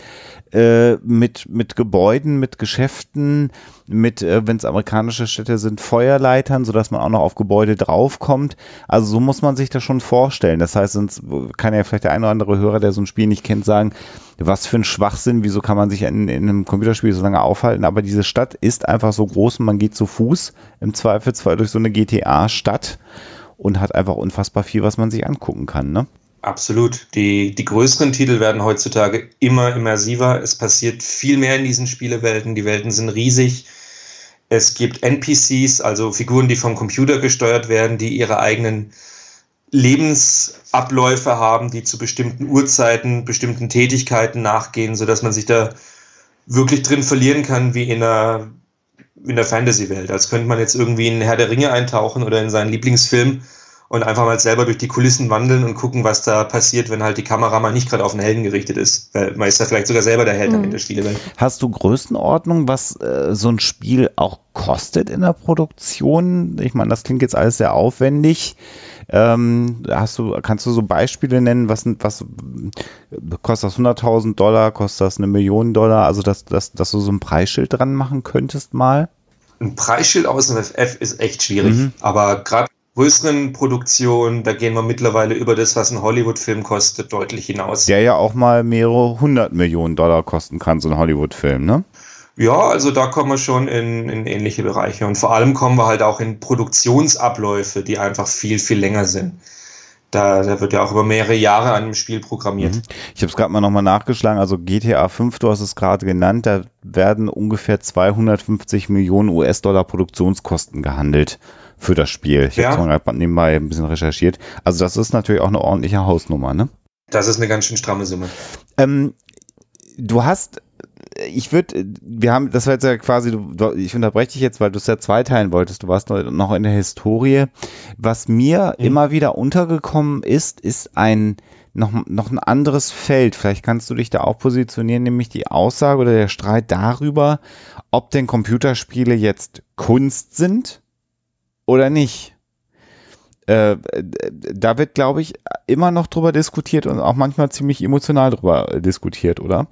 äh, mit, mit Gebäuden, mit Geschäften, mit, äh, wenn es amerikanische Städte sind, Feuerleitern, sodass man auch noch auf Gebäude draufkommt. Also so muss man sich das schon vorstellen. Das heißt, sonst kann ja vielleicht der eine oder andere Hörer, der so ein Spiel nicht kennt, sagen, was für ein Schwachsinn, wieso kann man sich in, in einem Computerspiel so lange aufhalten? Aber diese Stadt ist einfach so groß und man geht zu Fuß im Zweifelsfall durch so eine GTA-Stadt und hat einfach unfassbar viel, was man sich angucken kann, ne? Absolut. Die, die größeren Titel werden heutzutage immer immersiver. Es passiert viel mehr in diesen Spielewelten. Die Welten sind riesig. Es gibt NPCs, also Figuren, die vom Computer gesteuert werden, die ihre eigenen Lebensabläufe haben, die zu bestimmten Uhrzeiten, bestimmten Tätigkeiten nachgehen, sodass man sich da wirklich drin verlieren kann, wie in einer, in der Fantasy-Welt. Als könnte man jetzt irgendwie in Herr der Ringe eintauchen oder in seinen Lieblingsfilm und einfach mal selber durch die Kulissen wandeln und gucken, was da passiert, wenn halt die Kamera mal nicht gerade auf den Helden gerichtet ist. Weil man ist ja vielleicht sogar selber der Held dann in der Spielewelt. Hast du Größenordnung, was äh, so ein Spiel auch kostet in der Produktion? Ich meine, das klingt jetzt alles sehr aufwendig. Ähm, hast du, kannst du so Beispiele nennen, was, was kostet das 100.000 Dollar, kostet das eine Million Dollar? Also, dass, dass, dass du so ein Preisschild dran machen könntest mal? Ein Preisschild aus dem FF ist echt schwierig. Mhm. Aber gerade größeren Produktionen, da gehen wir mittlerweile über das, was ein Hollywood-Film kostet, deutlich hinaus. Der ja auch mal mehrere hundert Millionen Dollar kosten kann, so ein Hollywood-Film, ne? Ja, also da kommen wir schon in, in ähnliche Bereiche. Und vor allem kommen wir halt auch in Produktionsabläufe, die einfach viel, viel länger sind. Da, da wird ja auch über mehrere Jahre an einem Spiel programmiert. Mhm. Ich habe es gerade mal nochmal nachgeschlagen. Also GTA 5, du hast es gerade genannt, da werden ungefähr 250 Millionen US-Dollar Produktionskosten gehandelt für das Spiel. Ich Ja. habe es gerade nebenbei ein bisschen recherchiert. Also das ist natürlich auch eine ordentliche Hausnummer, ne? Das ist eine ganz schön stramme Summe. Ähm, du hast, ich würde, wir haben, das war jetzt ja quasi, ich unterbreche dich jetzt, weil du es ja zweiteilen wolltest. Du warst noch, in der Historie. Was mir Mhm. immer wieder untergekommen ist, ist ein noch, noch ein anderes Feld. Vielleicht kannst du dich da auch positionieren, nämlich die Aussage oder der Streit darüber, ob denn Computerspiele jetzt Kunst sind oder nicht. Äh, da wird, glaube ich, immer noch drüber diskutiert und auch manchmal ziemlich emotional drüber äh, diskutiert, oder?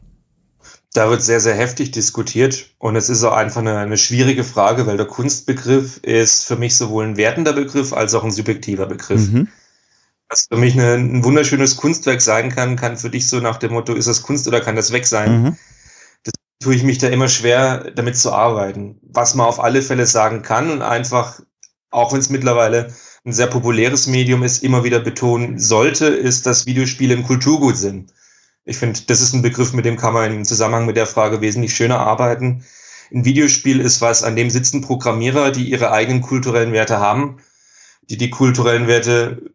Da wird sehr, sehr heftig diskutiert und es ist auch einfach eine, eine schwierige Frage, weil der Kunstbegriff ist für mich sowohl ein wertender Begriff als auch ein subjektiver Begriff. Mhm. Was für mich eine, ein wunderschönes Kunstwerk sein kann, kann für dich so nach dem Motto, ist das Kunst oder kann das weg sein? Mhm. tue ich mich da immer schwer, damit zu arbeiten. Was man auf alle Fälle sagen kann und einfach, auch wenn es mittlerweile ein sehr populäres Medium ist, immer wieder betonen sollte, ist, dass Videospiele ein Kulturgut sind. Ich finde, das ist ein Begriff, mit dem kann man im Zusammenhang mit der Frage wesentlich schöner arbeiten. Ein Videospiel ist was, an dem sitzen Programmierer, die ihre eigenen kulturellen Werte haben, die die kulturellen Werte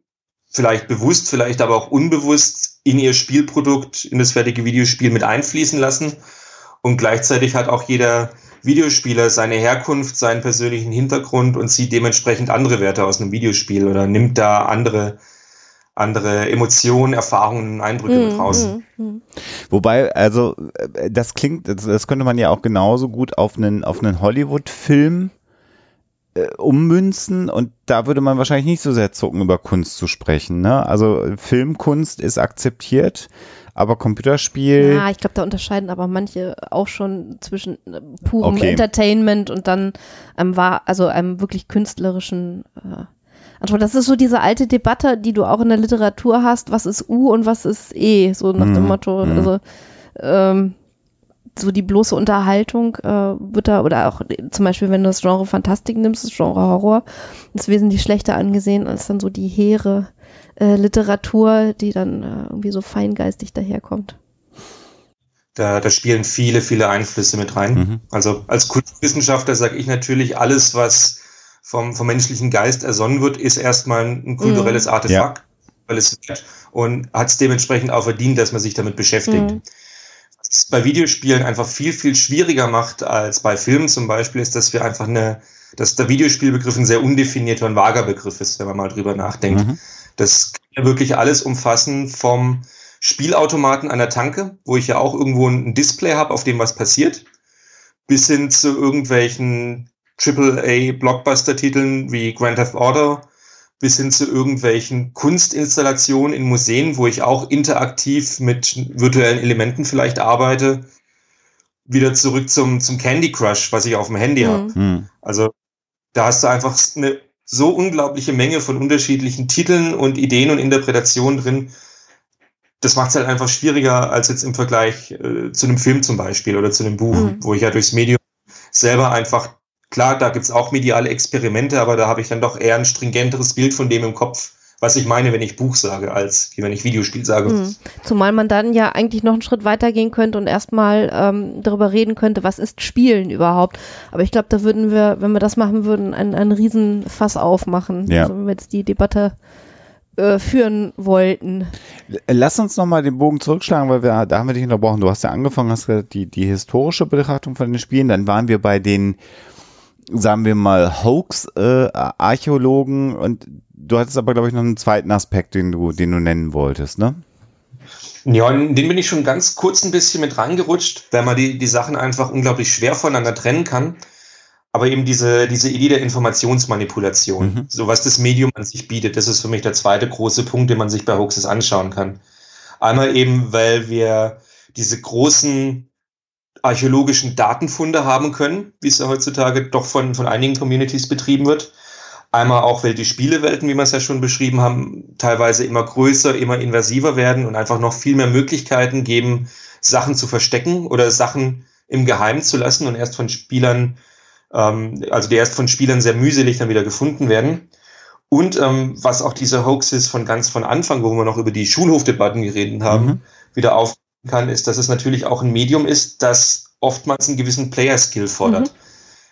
vielleicht bewusst, vielleicht aber auch unbewusst in ihr Spielprodukt, in das fertige Videospiel mit einfließen lassen. Und gleichzeitig hat auch jeder Videospieler seine Herkunft, seinen persönlichen Hintergrund und zieht dementsprechend andere Werte aus einem Videospiel oder nimmt da andere andere Emotionen, Erfahrungen, Eindrücke mm, mit raus. Mm, mm. Wobei, also äh, das klingt, das, das, könnte man ja auch genauso gut auf einen auf einen Hollywood-Film äh, ummünzen und da würde man wahrscheinlich nicht so sehr zucken, über Kunst zu sprechen. Ne? Also Filmkunst ist akzeptiert, aber Computerspiel. Ja, ich glaube, da unterscheiden aber manche auch schon zwischen äh, purem okay. Entertainment und dann einem war, also einem wirklich künstlerischen äh, Antwort. Das ist so diese alte Debatte, die du auch in der Literatur hast, was ist U und was ist E, so nach dem mhm. Motto. Mhm. Also ähm, so die bloße Unterhaltung äh, wird da, oder auch zum Beispiel, wenn du das Genre Fantastik nimmst, das Genre Horror, ist wesentlich schlechter angesehen als dann so die hehre äh, Literatur, die dann äh, irgendwie so feingeistig daherkommt. Da, da spielen viele, viele Einflüsse mit rein. Mhm. Also als Kunstwissenschaftler sage ich natürlich, alles, was vom, vom menschlichen Geist ersonnen wird, ist erstmal ein kulturelles mhm. Artefakt, ja. weil es wird und hat es dementsprechend auch verdient, dass man sich damit beschäftigt. Mhm. Was es bei Videospielen einfach viel, viel schwieriger macht als bei Filmen zum Beispiel, ist, dass wir einfach eine, dass der Videospielbegriff ein sehr undefinierter und vager Begriff ist, wenn man mal drüber nachdenkt. Mhm. Das kann ja wirklich alles umfassen vom Spielautomaten an der Tanke, wo ich ja auch irgendwo ein Display habe, auf dem was passiert, bis hin zu irgendwelchen AAA-Blockbuster-Titeln wie Grand Theft Auto bis hin zu irgendwelchen Kunstinstallationen in Museen, wo ich auch interaktiv mit virtuellen Elementen vielleicht arbeite, wieder zurück zum, zum Candy Crush, was ich auf dem Handy mhm. habe. Mhm. Also da hast du einfach eine so unglaubliche Menge von unterschiedlichen Titeln und Ideen und Interpretationen drin. Das macht es halt einfach schwieriger als jetzt im Vergleich äh, zu einem Film zum Beispiel oder zu einem Buch, mhm. wo ich ja durchs Medium selber einfach Klar, da gibt's auch mediale Experimente, aber da habe ich dann doch eher ein stringenteres Bild von dem im Kopf, was ich meine, wenn ich Buch sage, als wenn ich Videospiel sage. Mhm. Zumal man dann ja eigentlich noch einen Schritt weiter gehen könnte und erstmal ähm, darüber reden könnte, was ist Spielen überhaupt. Aber ich glaube, da würden wir, wenn wir das machen würden, einen, einen Riesenfass aufmachen. Ja. Also wenn wir jetzt die Debatte äh, führen wollten. Lass uns nochmal den Bogen zurückschlagen, weil wir, da haben wir dich unterbrochen. Du hast ja angefangen, hast die, die historische Betrachtung von den Spielen, dann waren wir bei den sagen wir mal, Hoax-Archäologen äh, und du hattest aber, glaube ich, noch einen zweiten Aspekt, den du, den du nennen wolltest, ne? Ja, in den bin ich schon ganz kurz ein bisschen mit reingerutscht, weil man die, die Sachen einfach unglaublich schwer voneinander trennen kann. Aber eben diese, diese Idee der Informationsmanipulation, mhm. so was das Medium an sich bietet, das ist für mich der zweite große Punkt, den man sich bei Hoaxes anschauen kann. Einmal eben, weil wir diese großen archäologischen Datenfunde haben können, wie es ja heutzutage doch von, von einigen Communities betrieben wird. Einmal auch, weil die Spielewelten, wie wir es ja schon beschrieben haben, teilweise immer größer, immer invasiver werden und einfach noch viel mehr Möglichkeiten geben, Sachen zu verstecken oder Sachen im Geheimen zu lassen und erst von Spielern, ähm, also die erst von Spielern sehr mühselig dann wieder gefunden werden. Und ähm, was auch diese Hoaxes von ganz von Anfang, wo wir noch über die Schulhofdebatten geredet haben, mhm. wieder auf kann, ist, dass es natürlich auch ein Medium ist, das oftmals einen gewissen Player-Skill fordert. Mhm.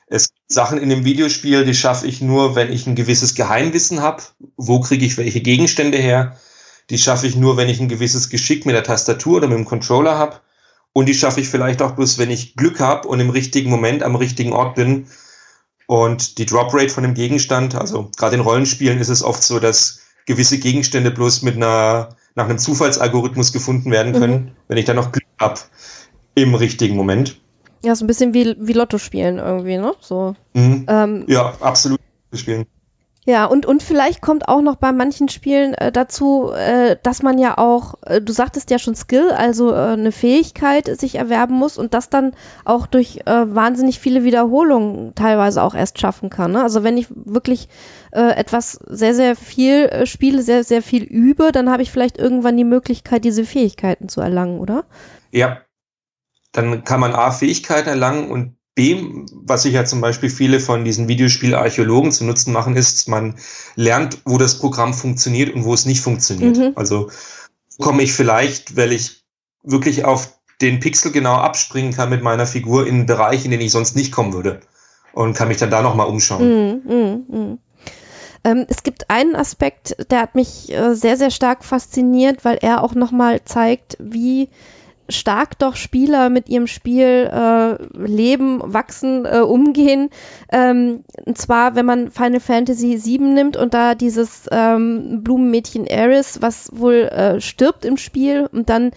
Es gibt Sachen in dem Videospiel, die schaffe ich nur, wenn ich ein gewisses Geheimwissen habe. Wo kriege ich welche Gegenstände her? Die schaffe ich nur, wenn ich ein gewisses Geschick mit der Tastatur oder mit dem Controller habe. Und die schaffe ich vielleicht auch bloß, wenn ich Glück habe und im richtigen Moment am richtigen Ort bin. Und die Drop Rate von dem Gegenstand, also gerade in Rollenspielen ist es oft so, dass gewisse Gegenstände bloß mit einer nach einem Zufallsalgorithmus gefunden werden können, mhm. wenn ich dann noch Glück habe im richtigen Moment. Ja, so ein bisschen wie, wie Lotto spielen irgendwie, ne? So. Mhm. Ähm, ja, absolut spielen. Ja, und, und vielleicht kommt auch noch bei manchen Spielen äh, dazu, äh, dass man ja auch, äh, du sagtest ja schon Skill, also äh, eine Fähigkeit sich erwerben muss und das dann auch durch äh, wahnsinnig viele Wiederholungen teilweise auch erst schaffen kann. Ne? Also wenn ich wirklich äh, etwas sehr, sehr viel äh, spiele, sehr, sehr viel übe, dann habe ich vielleicht irgendwann die Möglichkeit, diese Fähigkeiten zu erlangen, oder? Ja, dann kann man A, Fähigkeiten erlangen und B, was sich ja zum Beispiel viele von diesen Videospielarchäologen zu Nutzen machen, ist, man lernt, wo das Programm funktioniert und wo es nicht funktioniert. Mhm. Also komme ich vielleicht, weil ich wirklich auf den Pixel genau abspringen kann mit meiner Figur in einen Bereich, in den ich sonst nicht kommen würde. Und kann mich dann da nochmal umschauen. Mhm, mh, mh. Ähm, es gibt einen Aspekt, der hat mich äh, sehr, sehr stark fasziniert, weil er auch nochmal zeigt, wie stark doch Spieler mit ihrem Spiel äh, leben, wachsen, äh, umgehen. Ähm, und zwar, wenn man Final Fantasy VII nimmt und da dieses ähm, Blumenmädchen Aris, was wohl äh, stirbt im Spiel und dann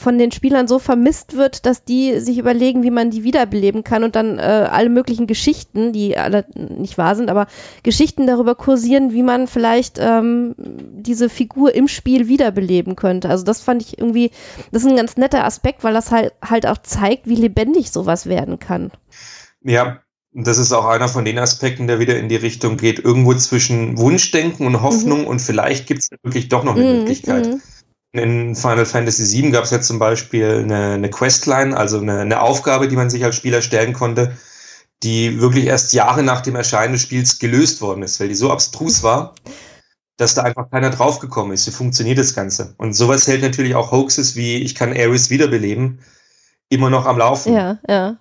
von den Spielern so vermisst wird, dass die sich überlegen, wie man die wiederbeleben kann und dann äh, alle möglichen Geschichten, die alle nicht wahr sind, aber Geschichten darüber kursieren, wie man vielleicht ähm, diese Figur im Spiel wiederbeleben könnte. Also das fand ich irgendwie, das ist ein ganz netter Aspekt, weil das halt, halt auch zeigt, wie lebendig sowas werden kann. Ja, das ist auch einer von den Aspekten, der wieder in die Richtung geht, irgendwo zwischen Wunschdenken und Hoffnung mhm. und vielleicht gibt es wirklich doch noch eine mhm. Möglichkeit. Mhm. In Final Fantasy VII gab es ja zum Beispiel eine, eine Questline, also eine, eine Aufgabe, die man sich als Spieler stellen konnte, die wirklich erst Jahre nach dem Erscheinen des Spiels gelöst worden ist, weil die so abstrus war, dass da einfach keiner draufgekommen ist. Wie funktioniert das Ganze? Und sowas hält natürlich auch Hoaxes wie ich kann Ares wiederbeleben immer noch am Laufen. Ja, ja.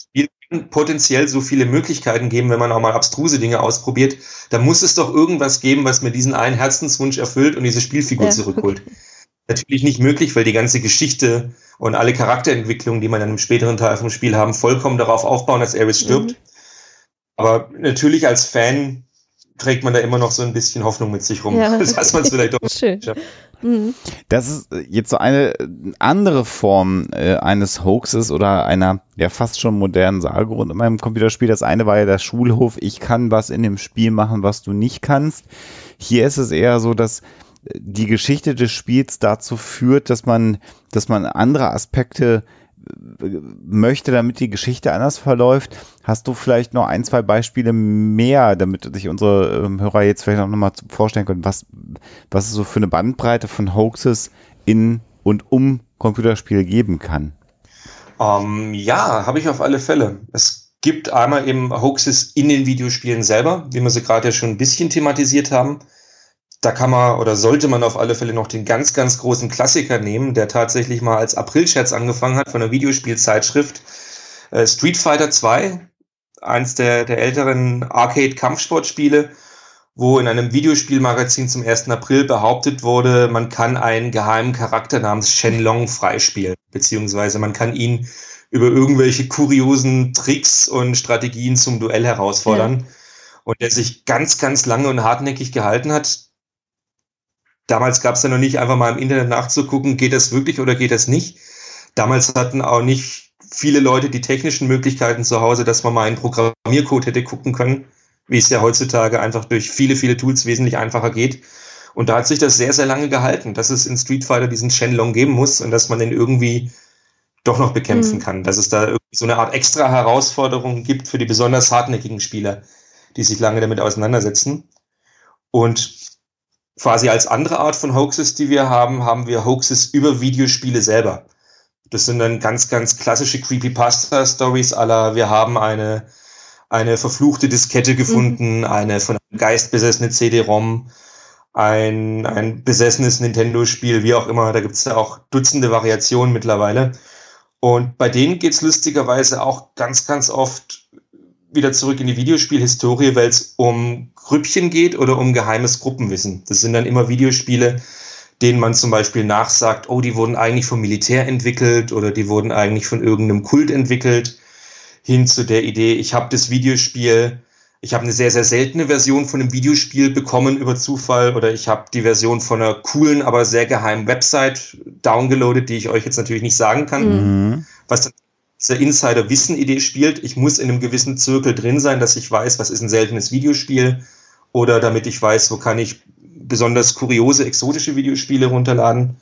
Spiel kann potenziell so viele Möglichkeiten geben, wenn man auch mal abstruse Dinge ausprobiert. Da muss es doch irgendwas geben, was mir diesen einen Herzenswunsch erfüllt und diese Spielfigur ja. zurückholt. (laughs) natürlich nicht möglich, weil die ganze Geschichte und alle Charakterentwicklungen, die man dann im späteren Teil vom Spiel haben, vollkommen darauf aufbauen, dass Ares stirbt. Mhm. Aber natürlich als Fan trägt man da immer noch so ein bisschen Hoffnung mit sich rum, ja. (laughs) dass man es vielleicht doch (laughs) Schön. Mhm. Das ist jetzt so eine andere Form äh, eines Hoaxes oder einer ja fast schon modernen Sage rund in meinem Computerspiel. Das eine war ja der Schulhof, ich kann was in dem Spiel machen, was du nicht kannst. Hier ist es eher so, dass die Geschichte des Spiels dazu führt, dass man, dass man andere Aspekte äh, möchte, damit die Geschichte anders verläuft. Hast du vielleicht noch ein, zwei Beispiele mehr, damit sich unsere ähm, Hörer jetzt vielleicht auch nochmal vorstellen können, was, was es so für eine Bandbreite von Hoaxes in und um Computerspiele geben kann? Um, ähm, ja, habe ich auf alle Fälle. Es gibt einmal eben Hoaxes in den Videospielen selber, wie wir sie gerade ja schon ein bisschen thematisiert haben da kann man oder sollte man auf alle Fälle noch den ganz, ganz großen Klassiker nehmen, der tatsächlich mal als Aprilscherz angefangen hat von der Videospielzeitschrift äh, Street Fighter 2, eins der, der älteren Arcade-Kampfsportspiele, wo in einem Videospielmagazin zum 1. April behauptet wurde, man kann einen geheimen Charakter namens Shenlong freispielen, beziehungsweise man kann ihn über irgendwelche kuriosen Tricks und Strategien zum Duell herausfordern. Ja. Und der sich ganz, ganz lange und hartnäckig gehalten hat, Damals gab es ja noch nicht einfach mal im Internet nachzugucken, geht das wirklich oder geht das nicht. Damals hatten auch nicht viele Leute die technischen Möglichkeiten zu Hause, dass man mal einen Programmiercode hätte gucken können, wie es ja heutzutage einfach durch viele, viele Tools wesentlich einfacher geht. Und da hat sich das sehr, sehr lange gehalten, dass es in Street Fighter diesen Shenlong geben muss und dass man den irgendwie doch noch bekämpfen mhm. kann. Dass es da irgendwie so eine Art extra Herausforderung gibt für die besonders hartnäckigen Spieler, die sich lange damit auseinandersetzen. Und quasi als andere Art von Hoaxes, die wir haben, haben wir Hoaxes über Videospiele selber. Das sind dann ganz, ganz klassische Creepypasta-Stories aller, wir haben eine, eine verfluchte Diskette gefunden, mhm. eine von einem Geist besessene CD-ROM, ein, ein besessenes Nintendo-Spiel, wie auch immer. Da gibt es ja auch Dutzende Variationen mittlerweile. Und bei denen geht's lustigerweise auch ganz, ganz oft wieder zurück in die Videospielhistorie, weil es um Grüppchen geht oder um geheimes Gruppenwissen. Das sind dann immer Videospiele, denen man zum Beispiel nachsagt, oh, die wurden eigentlich vom Militär entwickelt oder die wurden eigentlich von irgendeinem Kult entwickelt, hin zu der Idee, ich habe das Videospiel, ich habe eine sehr, sehr seltene Version von einem Videospiel bekommen über Zufall oder ich habe die Version von einer coolen, aber sehr geheimen Website downgeloadet, die ich euch jetzt natürlich nicht sagen kann, mhm. was dann diese Insider-Wissen-Idee spielt. Ich muss in einem gewissen Zirkel drin sein, dass ich weiß, was ist ein seltenes Videospiel oder damit ich weiß, wo kann ich besonders kuriose, exotische Videospiele runterladen.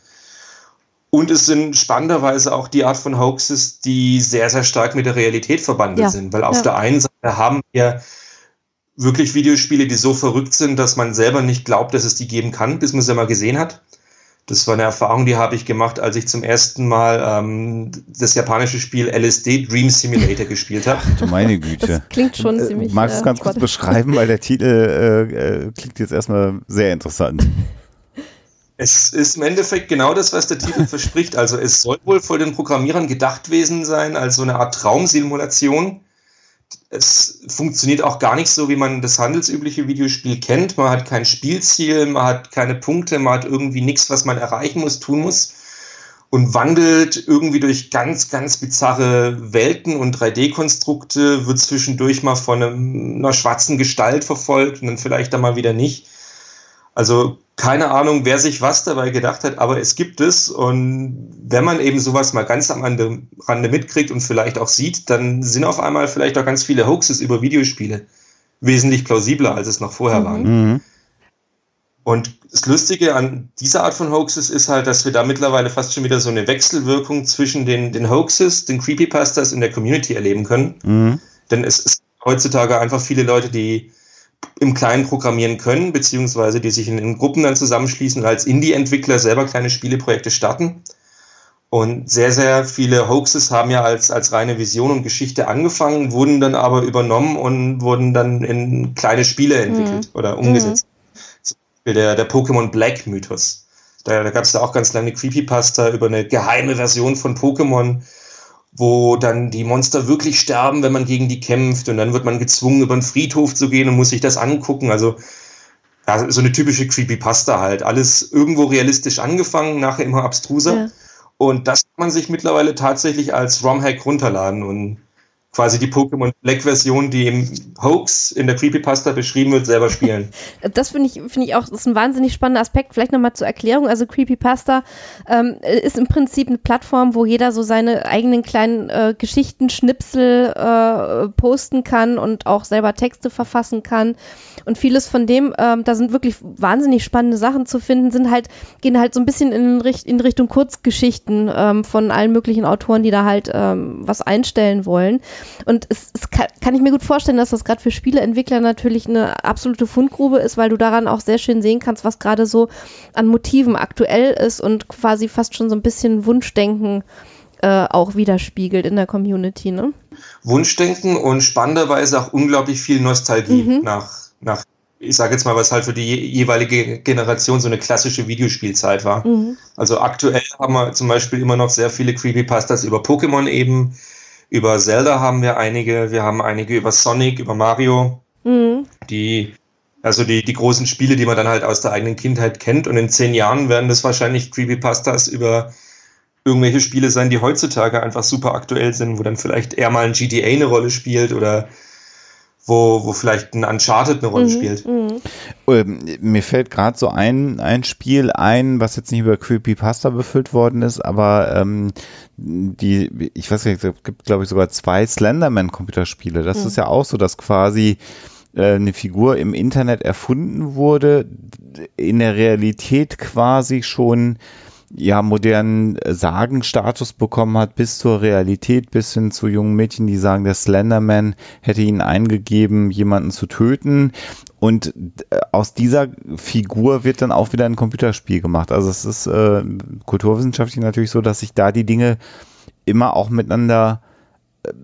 Und es sind spannenderweise auch die Art von Hoaxes, die sehr, sehr stark mit der Realität verbandelt ja. sind. Weil auf ja. der einen Seite haben wir wirklich Videospiele, die so verrückt sind, dass man selber nicht glaubt, dass es die geben kann, bis man sie mal gesehen hat. Das war eine Erfahrung, die habe ich gemacht, als ich zum ersten Mal ähm, das japanische Spiel LSD Dream Simulator (laughs) gespielt habe. Du meine Güte. Das klingt schon äh, ziemlich. Magst du es ganz kurz beschreiben, weil der Titel äh, äh, klingt jetzt erstmal sehr interessant. (laughs) Es ist im Endeffekt genau das, was der Titel verspricht. Also es soll wohl vor den Programmierern gedacht gewesen sein, als so eine Art Traumsimulation es funktioniert auch gar nicht so, wie man das handelsübliche Videospiel kennt. Man hat kein Spielziel, man hat keine Punkte, man hat irgendwie nichts, was man erreichen muss, tun muss. und wandelt irgendwie durch ganz, ganz bizarre Welten und 3D-Konstrukte, wird zwischendurch mal von einem, einer schwarzen Gestalt verfolgt und dann vielleicht dann mal wieder nicht. Also keine Ahnung, wer sich was dabei gedacht hat, aber es gibt es. Und wenn man eben sowas mal ganz am Rande mitkriegt und vielleicht auch sieht, dann sind auf einmal vielleicht auch ganz viele Hoaxes über Videospiele wesentlich plausibler, als es noch vorher mhm. waren. Mhm. Und das Lustige an dieser Art von Hoaxes ist halt, dass wir da mittlerweile fast schon wieder so eine Wechselwirkung zwischen den, den Hoaxes, den Creepypastas in der Community erleben können. Mhm. Denn es ist heutzutage einfach viele Leute, die im Kleinen programmieren können, beziehungsweise die sich in, in Gruppen dann zusammenschließen und als Indie-Entwickler selber kleine Spieleprojekte starten. Und sehr, sehr viele Hoaxes haben ja als, als reine Vision und Geschichte angefangen, wurden dann aber übernommen und wurden dann in kleine Spiele entwickelt mhm. oder umgesetzt. Mhm. Zum Beispiel der, der Pokémon Black Mythos. Da, da gab es da auch ganz lange Creepypasta über eine geheime Version von Pokémon, wo dann die Monster wirklich sterben, wenn man gegen die kämpft und dann wird man gezwungen, über den Friedhof zu gehen und muss sich das angucken. Also ja, so eine typische Creepypasta halt. Alles irgendwo realistisch angefangen, nachher immer abstruser. Ja. Und das kann man sich mittlerweile tatsächlich als ROM-Hack runterladen und quasi die Pokémon Black-Version, die im Hoax in der Creepypasta beschrieben wird, selber spielen. (laughs) Das finde ich, finde ich auch, ist ein wahnsinnig spannender Aspekt. Vielleicht nochmal zur Erklärung. Also Creepypasta ähm, ist im Prinzip eine Plattform, wo jeder so seine eigenen kleinen äh, Geschichten, Schnipsel äh, posten kann und auch selber Texte verfassen kann. Und vieles von dem, ähm, da sind wirklich wahnsinnig spannende Sachen zu finden, sind halt, gehen halt so ein bisschen in, in Richtung Kurzgeschichten ähm, von allen möglichen Autoren, die da halt ähm, was einstellen wollen. Und es, es kann, kann, ich mir gut vorstellen, dass das gerade für Spieleentwickler natürlich eine absolute Fundgrube ist, weil du daran auch sehr schön sehen kannst, was gerade so an Motiven aktuell ist und quasi fast schon so ein bisschen Wunschdenken äh, auch widerspiegelt in der Community. Ne? Wunschdenken und spannenderweise auch unglaublich viel Nostalgie mhm. nach, nach ich sage jetzt mal, was halt für die jeweilige Generation so eine klassische Videospielzeit war. Mhm. Also aktuell haben wir zum Beispiel immer noch sehr viele Creepypastas über Pokémon eben, über Zelda haben wir einige, wir haben einige über Sonic, über Mario, mhm. die, also die, die großen Spiele, die man dann halt aus der eigenen Kindheit kennt. Und in zehn Jahren werden das wahrscheinlich Creepypastas über irgendwelche Spiele sein, die heutzutage einfach super aktuell sind, wo dann vielleicht eher mal ein GTA eine Rolle spielt oder wo, wo vielleicht ein Uncharted eine Rolle mhm, spielt. Mhm. Ähm, mir fällt gerade so ein, ein Spiel ein, was jetzt nicht über Creepypasta befüllt worden ist, aber ähm, die, ich weiß nicht, es gibt glaube ich sogar zwei Slenderman-Computerspiele. Das mhm. ist ja auch so, dass quasi äh, eine Figur im Internet erfunden wurde, in der Realität quasi schon ja modernen Sagenstatus bekommen hat, bis zur Realität, bis hin zu jungen Mädchen, die sagen, der Slenderman hätte ihnen eingegeben, jemanden zu töten. Und äh, aus dieser Figur wird dann auch wieder ein Computerspiel gemacht. Also es ist äh, kulturwissenschaftlich natürlich so, dass sich da die Dinge immer auch miteinander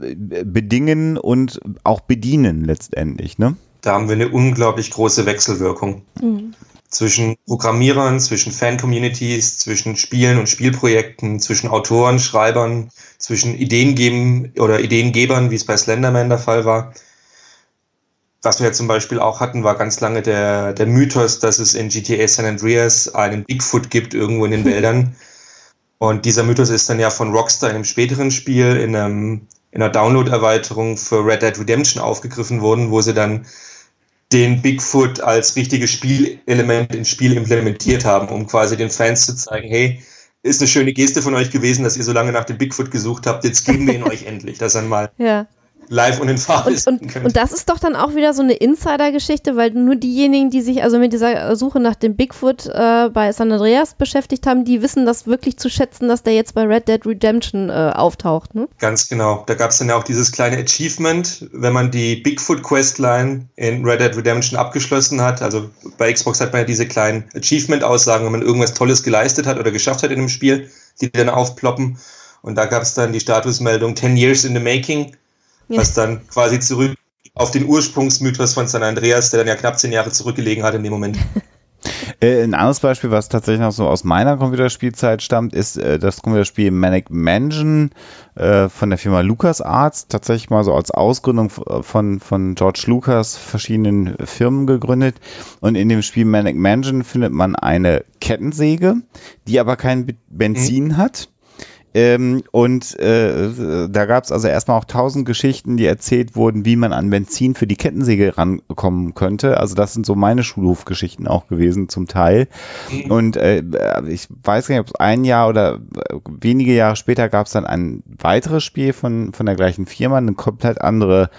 äh, bedingen und auch bedienen letztendlich, ne? Da haben wir eine unglaublich große Wechselwirkung. Mhm zwischen Programmierern, zwischen Fan-Communities, zwischen Spielen und Spielprojekten, zwischen Autoren, Schreibern, zwischen Ideengeben oder Ideengebern, wie es bei Slenderman der Fall war. Was wir ja zum Beispiel auch hatten, war ganz lange der, der Mythos, dass es in GTA San Andreas einen Bigfoot gibt irgendwo in den (laughs) Wäldern. Und dieser Mythos ist dann ja von Rockstar in einem späteren Spiel in, einem, in einer Download-Erweiterung für Red Dead Redemption aufgegriffen worden, wo sie dann den Bigfoot als richtiges Spielelement ins Spiel implementiert haben, um quasi den Fans zu zeigen, hey, ist eine schöne Geste von euch gewesen, dass ihr so lange nach dem Bigfoot gesucht habt, jetzt geben wir ihn (laughs) euch endlich, dass dann mal ja live und in Farbe und, und, und, das ist doch dann auch wieder so eine Insider-Geschichte, weil nur diejenigen, die sich also mit dieser Suche nach dem Bigfoot äh, bei San Andreas beschäftigt haben, die wissen das wirklich zu schätzen, dass der jetzt bei Red Dead Redemption äh, auftaucht. Ne? Ganz genau. Da gab es dann ja auch dieses kleine Achievement, wenn man die Bigfoot-Questline in Red Dead Redemption abgeschlossen hat. Also bei Xbox hat man ja diese kleinen Achievement-Aussagen, wenn man irgendwas Tolles geleistet hat oder geschafft hat in einem Spiel, die dann aufploppen. Und da gab es dann die Statusmeldung 10 Years in the Making was dann quasi zurück auf den Ursprungsmythos von San Andreas, der dann ja knapp zehn Jahre zurückgelegen hat in dem Moment. (laughs) Äh, ein anderes Beispiel, was tatsächlich noch so aus meiner Computerspielzeit stammt, ist äh, das Computerspiel Manic Mansion äh, von der Firma LucasArts. Tatsächlich mal so als Ausgründung von, von George Lucas verschiedenen Firmen gegründet. Und in dem Spiel Manic Mansion findet man eine Kettensäge, die aber kein Benzin mhm. hat Ähm, und äh, da gab es also erstmal auch tausend Geschichten, die erzählt wurden, wie man an Benzin für die Kettensäge rankommen könnte. Also das sind so meine Schulhofgeschichten auch gewesen zum Teil. Mhm. Und äh, ich weiß gar nicht, ob es ein Jahr oder äh, wenige Jahre später gab es dann ein weiteres Spiel von, von der gleichen Firma, eine komplett andere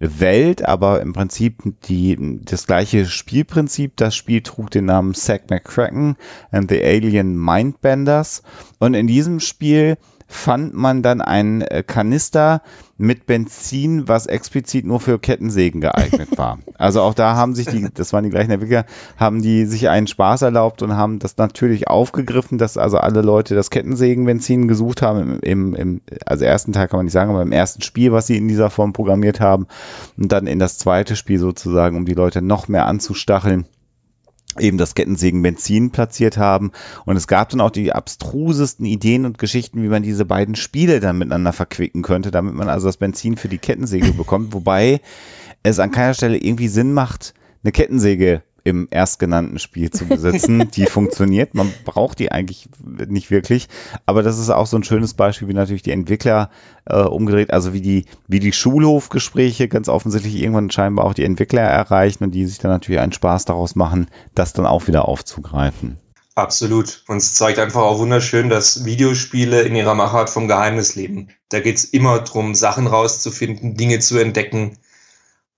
Welt, aber im Prinzip die, das gleiche Spielprinzip. Das Spiel trug den Namen Zack McCracken and the Alien Mindbenders. Und in diesem Spiel fand man dann einen äh, Kanister mit Benzin, was explizit nur für Kettensägen geeignet war. (laughs) Also auch da haben sich die, das waren die gleichen Entwickler, haben die sich einen Spaß erlaubt und haben das natürlich aufgegriffen, dass also alle Leute das Kettensägenbenzin gesucht haben, im, im, im also ersten Teil kann man nicht sagen, aber im ersten Spiel, was sie in dieser Form programmiert haben und dann in das zweite Spiel sozusagen, um die Leute noch mehr anzustacheln eben das Kettensägen Benzin platziert haben. Und es gab dann auch die abstrusesten Ideen und Geschichten, wie man diese beiden Spiele dann miteinander verquicken könnte, damit man also das Benzin für die Kettensäge bekommt, wobei es an keiner Stelle irgendwie Sinn macht, eine Kettensäge im erstgenannten Spiel zu besitzen. (laughs) Die funktioniert. Man braucht die eigentlich nicht wirklich. Aber das ist auch so ein schönes Beispiel, wie natürlich die Entwickler äh, umgedreht, also wie die, wie die Schulhofgespräche ganz offensichtlich irgendwann scheinbar auch die Entwickler erreichen und die sich dann natürlich einen Spaß daraus machen, das dann auch wieder aufzugreifen. Absolut. Und es zeigt einfach auch wunderschön, dass Videospiele in ihrer Machart vom Geheimnis leben. Da geht es immer darum, Sachen rauszufinden, Dinge zu entdecken,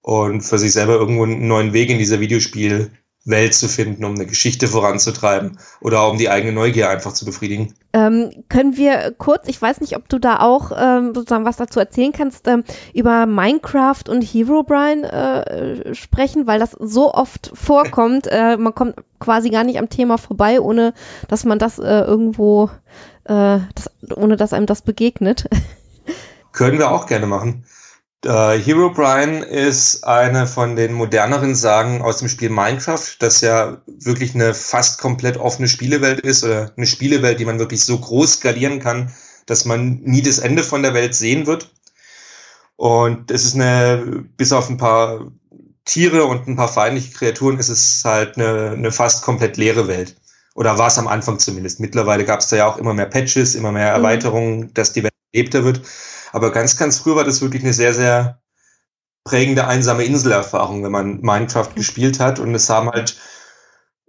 und für sich selber irgendwo einen neuen Weg in dieser Videospielwelt zu finden, um eine Geschichte voranzutreiben oder um die eigene Neugier einfach zu befriedigen. Ähm, können wir kurz, ich weiß nicht, ob du da auch ähm, sozusagen was dazu erzählen kannst, ähm, über Minecraft und Herobrine äh, sprechen, weil das so oft vorkommt. äh, man kommt quasi gar nicht am Thema vorbei, ohne dass man das äh, irgendwo, äh, das, ohne dass einem das begegnet. Können wir auch gerne machen. Uh, Hero Brian ist eine von den moderneren Sagen aus dem Spiel Minecraft, das ja wirklich eine fast komplett offene Spielewelt ist oder eine Spielewelt, die man wirklich so groß skalieren kann, dass man nie das Ende von der Welt sehen wird. Und es ist eine, bis auf ein paar Tiere und ein paar feindliche Kreaturen, ist es halt eine, eine fast komplett leere Welt. Oder war es am Anfang zumindest. Mittlerweile gab es da ja auch immer mehr Patches, immer mehr mhm. Erweiterungen, mhm. dass die Welt lebter wird. Aber ganz, ganz früh war das wirklich eine sehr, sehr prägende einsame Inselerfahrung, wenn man Minecraft mhm. gespielt hat. Und es haben halt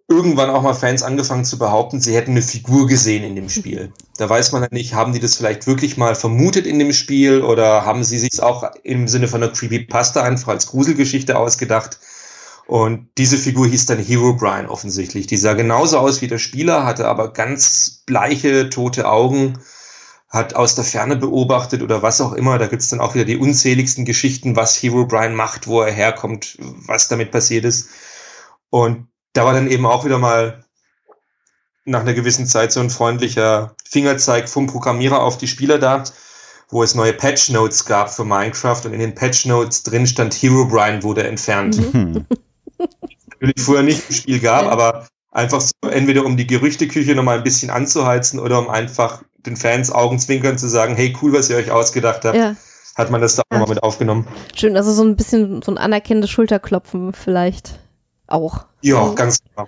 irgendwann auch mal Fans angefangen zu behaupten, sie hätten eine Figur gesehen in dem Spiel. Da weiß man dann nicht, haben die das vielleicht wirklich mal vermutet in dem Spiel oder haben sie sich auch im Sinne von einer Creepypasta einfach als Gruselgeschichte ausgedacht. Und diese Figur hieß dann Hero Brian offensichtlich. Die sah genauso aus wie der Spieler, hatte aber ganz bleiche, tote Augen hat aus der Ferne beobachtet oder was auch immer. Da gibt's dann auch wieder die unzähligsten Geschichten, was Hero Brian macht, wo er herkommt, was damit passiert ist. Und da war dann eben auch wieder mal nach einer gewissen Zeit so ein freundlicher Fingerzeig vom Programmierer auf die Spieler da, wo es neue Patch Notes gab für Minecraft und in den Patch Notes drin stand Hero Brian wurde entfernt. Mhm. Natürlich vorher nicht im Spiel gab, aber einfach so entweder um die Gerüchteküche nochmal ein bisschen anzuheizen oder um einfach den Fans Augenzwinkern zu sagen, hey, cool, was ihr euch ausgedacht habt. Ja. Hat man das da auch ja. nochmal mit aufgenommen. Schön, also so ein bisschen so ein anerkennendes Schulterklopfen vielleicht auch. Ja, also. ganz genau.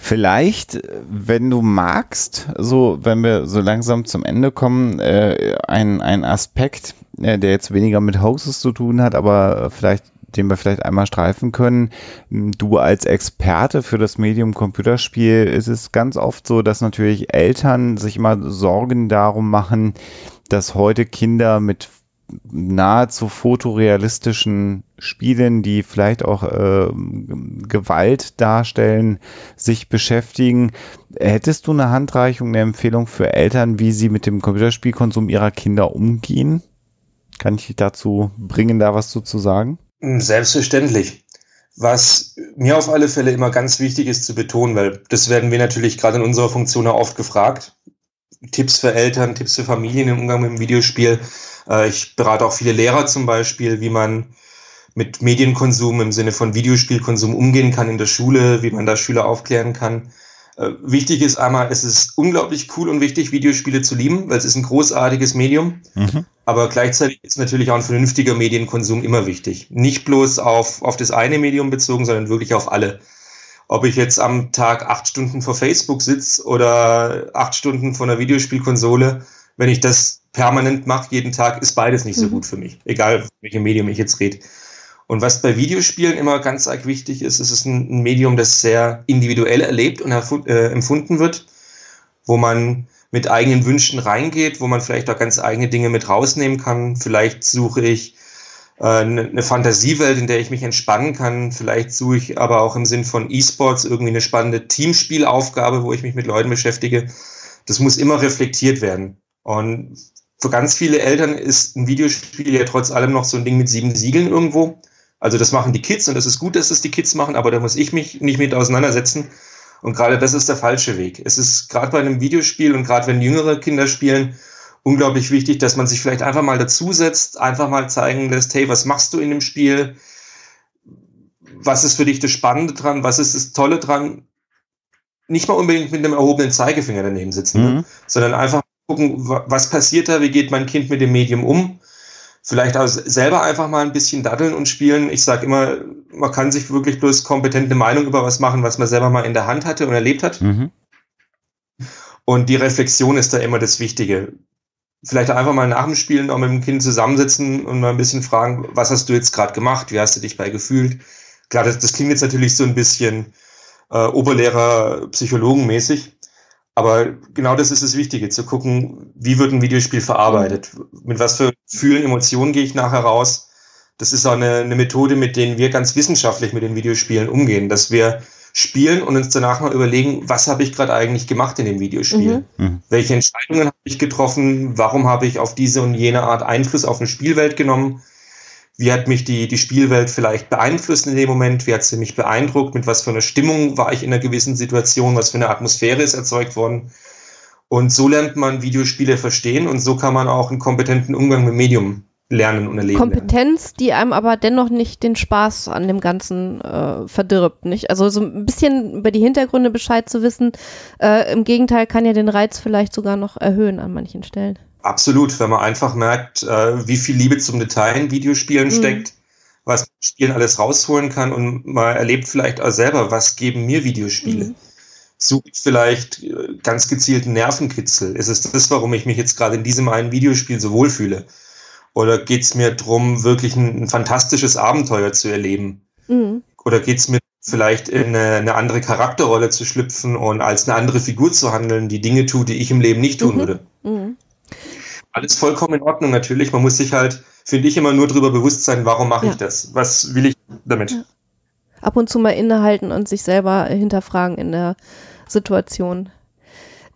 Vielleicht, wenn du magst, so wenn wir so langsam zum Ende kommen, äh, ein, ein Aspekt, äh, der jetzt weniger mit Hosts zu tun hat, aber vielleicht den wir vielleicht einmal streifen können. Du als Experte für das Medium Computerspiel ist es ganz oft so, dass natürlich Eltern sich immer Sorgen darum machen, dass heute Kinder mit nahezu fotorealistischen Spielen, die vielleicht auch äh, Gewalt darstellen, sich beschäftigen. Hättest du eine Handreichung, eine Empfehlung für Eltern, wie sie mit dem Computerspielkonsum ihrer Kinder umgehen? Kann ich dich dazu bringen, da was zu sagen? Hm, selbstverständlich. Was mir auf alle Fälle immer ganz wichtig ist zu betonen, weil das werden wir natürlich gerade in unserer Funktion auch oft gefragt. Tipps für Eltern, Tipps für Familien im Umgang mit dem Videospiel. Äh, ich berate auch viele Lehrer zum Beispiel, wie man mit Medienkonsum im Sinne von Videospielkonsum umgehen kann in der Schule, wie man da Schüler aufklären kann. Äh, wichtig ist einmal, es ist unglaublich cool und wichtig, Videospiele zu lieben, weil es ist ein großartiges Medium. Mhm. Aber gleichzeitig ist natürlich auch ein vernünftiger Medienkonsum immer wichtig. Nicht bloß auf, auf das eine Medium bezogen, sondern wirklich auf alle. Ob ich jetzt am Tag acht Stunden vor Facebook sitze oder acht Stunden vor einer Videospielkonsole, wenn ich das permanent mache, jeden Tag, ist beides nicht so mhm. gut für mich. Egal, welchem Medium ich jetzt rede. Und was bei Videospielen immer ganz arg wichtig ist, ist es ein, ein Medium, das sehr individuell erlebt und äh, empfunden wird, wo man mit eigenen Wünschen reingeht, wo man vielleicht auch ganz eigene Dinge mit rausnehmen kann. Vielleicht suche ich äh, eine, eine Fantasiewelt, in der ich mich entspannen kann. Vielleicht suche ich aber auch im Sinn von E-Sports irgendwie eine spannende Teamspielaufgabe, wo ich mich mit Leuten beschäftige. Das muss immer reflektiert werden. Und für ganz viele Eltern ist ein Videospiel ja trotz allem noch so ein Ding mit sieben Siegeln irgendwo. Also das machen die Kids und das ist gut, dass es die Kids machen, aber da muss ich mich nicht mit auseinandersetzen. Und gerade das ist der falsche Weg. Es ist gerade bei einem Videospiel und gerade wenn jüngere Kinder spielen, unglaublich wichtig, dass man sich vielleicht einfach mal dazusetzt, einfach mal zeigen lässt, hey, was machst du in dem Spiel? Was ist für dich das Spannende dran? Was ist das Tolle dran? Nicht mal unbedingt mit einem erhobenen Zeigefinger daneben sitzen, ne? mhm. sondern einfach gucken, was passiert da? Wie geht mein Kind mit dem Medium um? Vielleicht auch selber einfach mal ein bisschen daddeln und spielen. Ich sage immer, man kann sich wirklich bloß kompetente Meinung über was machen, was man selber mal in der Hand hatte und erlebt hat. Mhm. Und die Reflexion ist da immer das Wichtige. Vielleicht einfach mal nach dem Spielen auch mit dem Kind zusammensitzen und mal ein bisschen fragen, was hast du jetzt gerade gemacht? Wie hast du dich bei gefühlt? Klar, das, das klingt jetzt natürlich so ein bisschen äh, Oberlehrer psychologenmäßig. Aber genau das ist das Wichtige, zu gucken, wie wird ein Videospiel verarbeitet? Mit was für Gefühlen, Emotionen gehe ich nachher raus? Das ist auch eine, eine Methode, mit denen wir ganz wissenschaftlich mit den Videospielen umgehen, dass wir spielen und uns danach mal überlegen, was habe ich gerade eigentlich gemacht in dem Videospiel? Mhm. mhm. Welche Entscheidungen habe ich getroffen? Warum habe ich auf diese und jene Art Einfluss auf eine Spielwelt genommen? Wie hat mich die, die Spielwelt vielleicht beeinflusst in dem Moment? Wie hat sie mich beeindruckt? Mit was für einer Stimmung war ich in einer gewissen Situation? Was für eine Atmosphäre ist erzeugt worden? Und so lernt man Videospiele verstehen und so kann man auch einen kompetenten Umgang mit Medium lernen und erleben. Kompetenz, die einem aber dennoch nicht den Spaß an dem Ganzen äh, verdirbt, nicht? Also so ein bisschen über die Hintergründe Bescheid zu wissen, äh, im Gegenteil kann ja den Reiz vielleicht sogar noch erhöhen an manchen Stellen. Absolut, wenn man einfach merkt, äh, wie viel Liebe zum Detail in Videospielen mhm. steckt, was man Spielen alles rausholen kann und man erlebt vielleicht auch selber, was geben mir Videospiele. Mhm. Suche ich vielleicht äh, ganz gezielten Nervenkitzel? Ist es das, warum ich mich jetzt gerade in diesem einen Videospiel so wohlfühle? Oder geht es mir darum, wirklich ein, ein, fantastisches Abenteuer zu erleben? Mhm. Oder geht es mir vielleicht in eine, eine, andere Charakterrolle zu schlüpfen und als eine andere Figur zu handeln, die Dinge tut, die ich im Leben nicht tun mhm. würde? Mhm alles vollkommen in Ordnung natürlich. Man muss sich halt, finde ich, immer nur darüber bewusst sein, warum mache ja. ich das? Was will ich damit? Ja. Ab und zu mal innehalten und sich selber hinterfragen in der Situation.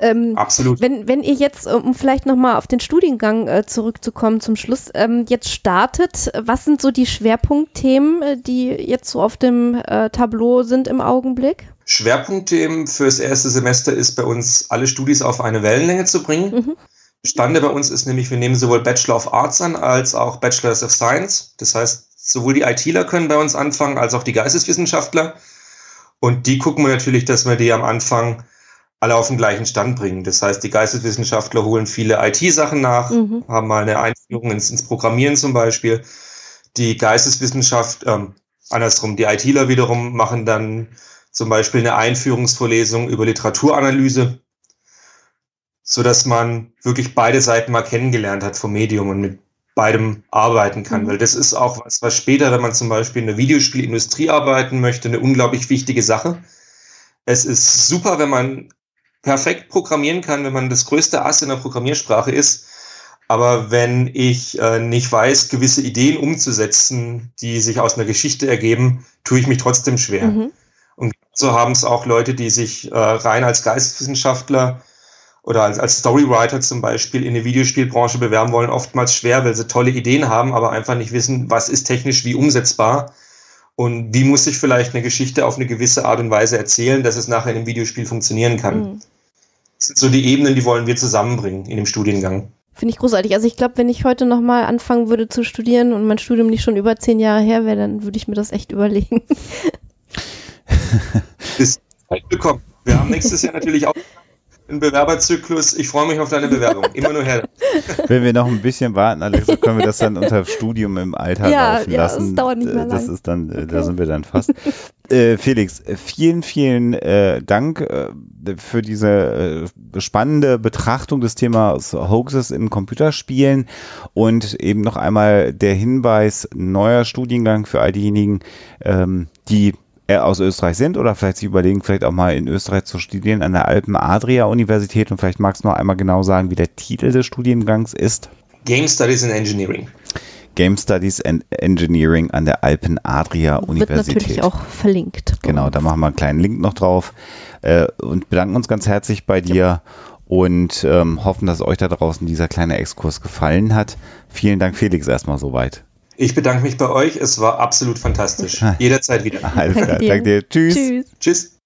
Ähm, Absolut. Wenn, wenn ihr jetzt, um vielleicht nochmal auf den Studiengang äh, zurückzukommen zum Schluss, ähm, jetzt startet, was sind so die Schwerpunktthemen, äh, die jetzt so auf dem äh, Tableau sind im Augenblick? Schwerpunktthemen fürs erste Semester ist bei uns, alle Studis auf eine Wellenlänge zu bringen. Mhm. Stande bei uns ist nämlich, wir nehmen sowohl Bachelor of Arts an als auch Bachelors of Science. Das heißt, sowohl die ITler können bei uns anfangen als auch die Geisteswissenschaftler. Und die gucken wir natürlich, dass wir die am Anfang alle auf den gleichen Stand bringen. Das heißt, die Geisteswissenschaftler holen viele IT-Sachen nach, mhm. haben mal eine Einführung ins, ins, Programmieren zum Beispiel. Die Geisteswissenschaft, ähm, andersrum, die ITler wiederum machen dann zum Beispiel eine Einführungsvorlesung über Literaturanalyse so dass man wirklich beide Seiten mal kennengelernt hat vom Medium und mit beidem arbeiten kann. Mhm. Weil das ist auch was, was später, wenn man zum Beispiel in der Videospielindustrie arbeiten möchte, eine unglaublich wichtige Sache. Es ist super, wenn man perfekt programmieren kann, wenn man das größte Ass in der Programmiersprache ist. Aber wenn ich äh, nicht weiß, gewisse Ideen umzusetzen, die sich aus einer Geschichte ergeben, tue ich mich trotzdem schwer. Mhm. Und so haben es auch Leute, die sich äh, rein als Geisteswissenschaftler oder als, als Storywriter zum Beispiel in die Videospielbranche bewerben wollen, oftmals schwer, weil sie tolle Ideen haben, aber einfach nicht wissen, was ist technisch wie umsetzbar und wie muss ich vielleicht eine Geschichte auf eine gewisse Art und Weise erzählen, dass es nachher in einem Videospiel funktionieren kann. Mhm. Das sind so die Ebenen, die wollen wir zusammenbringen in dem Studiengang. Finde ich großartig. Also ich glaube, wenn ich heute nochmal anfangen würde zu studieren und mein Studium nicht schon über zehn Jahre her wäre, dann würde ich mir das echt überlegen. (laughs) Ist halt willkommen. Wir haben nächstes Jahr natürlich (laughs) auch ein Bewerberzyklus. Ich freue mich auf deine Bewerbung. Immer nur her. Wenn wir noch ein bisschen warten, Alexa, können wir das dann unter Studium im Alter ja, laufen ja, lassen. Das dauert nicht mehr lang. Das ist dann, äh, okay. da sind wir dann fast. Äh, Felix, vielen, vielen äh, Dank äh, für diese äh, spannende Betrachtung des Themas Hoaxes in Computerspielen und eben noch einmal der Hinweis, neuer Studiengang für all diejenigen, ähm, die äh, aus Österreich sind oder vielleicht sich überlegen, vielleicht auch mal in Österreich zu studieren an der Alpen Adria Universität und vielleicht magst du noch einmal genau sagen, wie der Titel des Studiengangs ist. Game Studies in Engineering. Game Studies and Engineering an der Alpen Adria Wird Universität. natürlich auch verlinkt. Genau, da machen wir einen kleinen Link noch drauf äh, und bedanken uns ganz herzlich bei dir und ähm, hoffen, dass euch da draußen dieser kleine Exkurs gefallen hat. Vielen Dank, Felix, erstmal soweit. Ich bedanke mich bei euch. Es war absolut fantastisch. (laughs) Jederzeit wieder. (laughs) Alles klar, danke dir. Tschüss. Tschüss. Tschüss.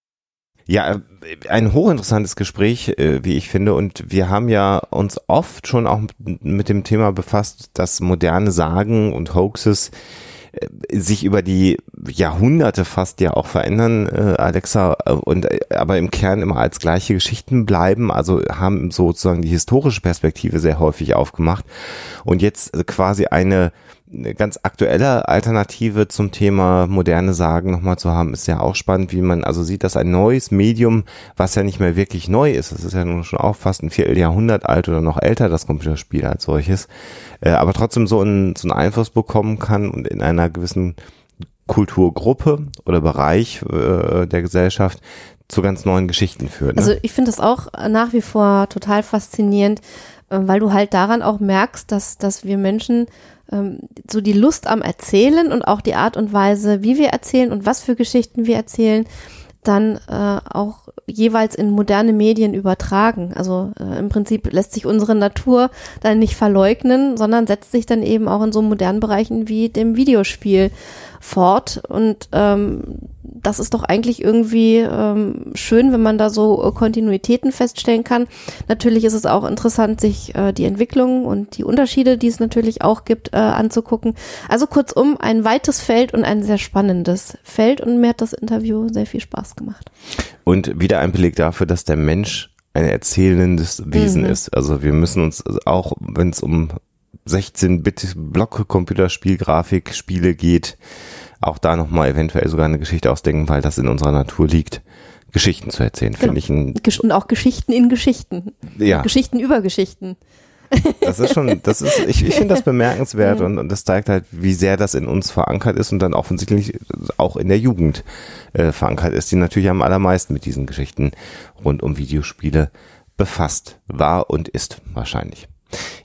Ja, ein hochinteressantes Gespräch, äh, wie ich finde. Und wir haben ja uns oft schon auch mit- dem Thema befasst, dass moderne Sagen und Hoaxes äh, sich über die Jahrhunderte fast ja auch verändern, äh, Alexa, und aber im Kern immer als gleiche Geschichten bleiben, also haben sozusagen die historische Perspektive sehr häufig aufgemacht und jetzt quasi eine eine ganz aktuelle Alternative zum Thema moderne Sagen nochmal zu haben, ist ja auch spannend, wie man also sieht, dass ein neues Medium, was ja nicht mehr wirklich neu ist, das ist ja nun schon auch fast ein Vierteljahrhundert alt oder noch älter, das Computerspiel als solches, äh, aber trotzdem so einen, so einen Einfluss bekommen kann und in einer gewissen Kulturgruppe oder Bereich äh, der Gesellschaft zu ganz neuen Geschichten führt. Ne? Also ich finde das auch nach wie vor total faszinierend, äh, weil du halt daran auch merkst, dass, dass wir Menschen so die Lust am Erzählen und auch die Art und Weise, wie wir erzählen und was für Geschichten wir erzählen, dann äh, auch jeweils in moderne Medien übertragen. Also äh, im Prinzip lässt sich unsere Natur dann nicht verleugnen, sondern setzt sich dann eben auch in so modernen Bereichen wie dem Videospiel fort. Und ähm, das ist doch eigentlich irgendwie ähm, schön, wenn man da so äh, Kontinuitäten feststellen kann. Natürlich ist es auch interessant, sich äh, die Entwicklung und die Unterschiede, die es natürlich auch gibt, äh, anzugucken. Also kurzum, ein weites Feld und ein sehr spannendes Feld. Und mir hat das Interview sehr viel Spaß gemacht. Und wieder ein Beleg dafür, dass der Mensch ein erzählendes Wesen Mhm. ist. Also wir müssen uns auch, wenn es um 16-Bit-Block-Computerspiel-Grafik, Spiele geht, auch da nochmal eventuell sogar eine Geschichte ausdenken, weil das in unserer Natur liegt. Geschichten zu erzählen, Genau. finde ich ein, Und auch Geschichten in Geschichten. ja, Geschichten über Geschichten. das ist schon, das ist, ich, ich finde das (laughs) bemerkenswert und, und das zeigt halt, wie sehr das in uns verankert ist und dann offensichtlich auch in der Jugend äh, verankert ist, die natürlich am allermeisten mit diesen Geschichten rund um Videospiele befasst war und ist wahrscheinlich.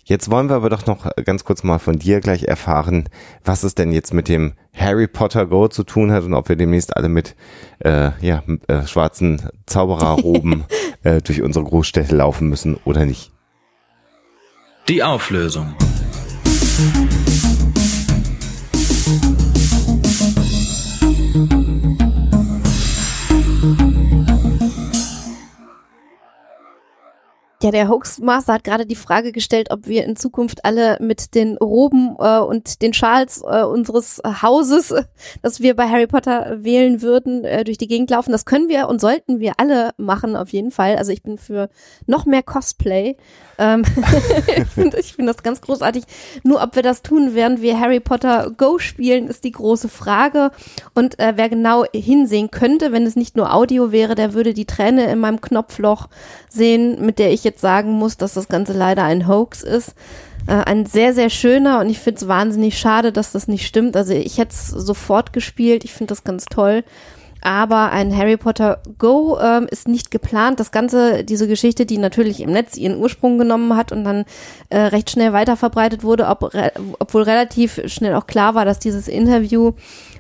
Jetzt wollen wir aber doch noch ganz kurz mal von dir gleich erfahren, was es denn jetzt mit dem Harry Potter Go zu tun hat und ob wir demnächst alle mit äh, ja, äh, schwarzen Zaubererroben (laughs) äh, durch unsere Großstädte laufen müssen oder nicht. Die Auflösung. Ja, der Hoaxmaster hat gerade die Frage gestellt, ob wir in Zukunft alle mit den Roben äh, und den Schals äh, unseres Hauses, (laughs) das wir bei Harry Potter wählen würden, äh, durch die Gegend laufen. Das können wir und sollten wir alle machen, auf jeden Fall. Also ich bin für noch mehr Cosplay. Ähm, (laughs) ich finde find das ganz großartig. Nur ob wir das tun, während wir Harry Potter Go spielen, ist die große Frage. Und äh, wer genau hinsehen könnte, wenn es nicht nur Audio wäre, der würde die Träne in meinem Knopfloch sehen, mit der ich jetzt sagen muss, dass das Ganze leider ein Hoax ist. Äh, ein sehr, sehr schöner und ich finde es wahnsinnig schade, dass das nicht stimmt. Also ich hätte es sofort gespielt, ich finde das ganz toll. Aber ein Harry Potter Go ähm, ist nicht geplant. Das Ganze, diese Geschichte, die natürlich im Netz ihren Ursprung genommen hat und dann äh, recht schnell weiterverbreitet wurde, ob, re obwohl relativ schnell auch klar war, dass dieses Interview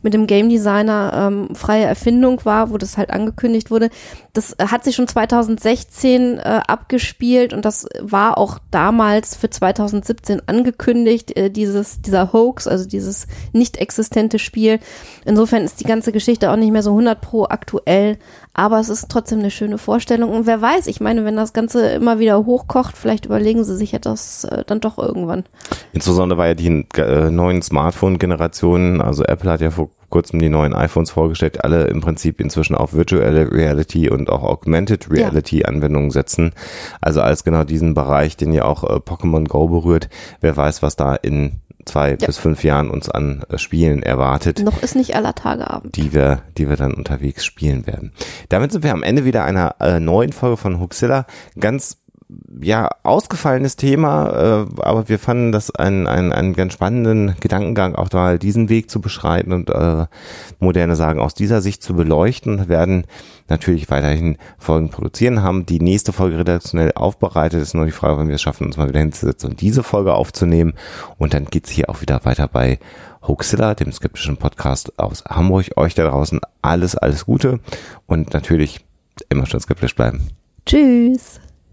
mit dem Game Designer ähm, freie Erfindung war, wo das halt angekündigt wurde. Das äh, hat sich schon 2016 äh, abgespielt und das war auch damals für 2017 angekündigt, äh, dieses, dieser Hoax, also dieses nicht existente Spiel. Insofern ist die ganze Geschichte auch nicht mehr so 100 pro aktuell, aber es ist trotzdem eine schöne Vorstellung und wer weiß, ich meine, wenn das Ganze immer wieder hochkocht, vielleicht überlegen sie sich ja das äh, dann doch irgendwann. Insbesondere weil ja die äh, neuen Smartphone-Generationen, also Apple hat ja vor kurzem die neuen iPhones vorgestellt, alle im Prinzip inzwischen auf Virtual Reality und auch Augmented Reality Anwendungen setzen. Also als genau diesen Bereich, den ja auch äh, Pokémon Go berührt. Wer weiß, was da in zwei ja. bis fünf Jahren uns an äh, Spielen erwartet. Noch ist nicht aller Tage Abend. Die wir, die wir dann unterwegs spielen werden. Damit sind wir am Ende wieder einer äh, neuen Folge von Huxilla. Ganz ja, ausgefallenes Thema, äh, aber wir fanden das einen, einen, einen ganz spannenden Gedankengang, auch da diesen Weg zu beschreiten und äh, moderne Sagen aus dieser Sicht zu beleuchten, werden natürlich weiterhin Folgen produzieren, haben die nächste Folge redaktionell aufbereitet, ist nur die Frage, wann wir es schaffen, uns mal wieder hinzusetzen und diese Folge aufzunehmen und dann geht's hier auch wieder weiter bei Hoaxilla, dem skeptischen Podcast aus Hamburg. Euch da draußen alles, alles Gute und natürlich immer schon skeptisch bleiben. Tschüss.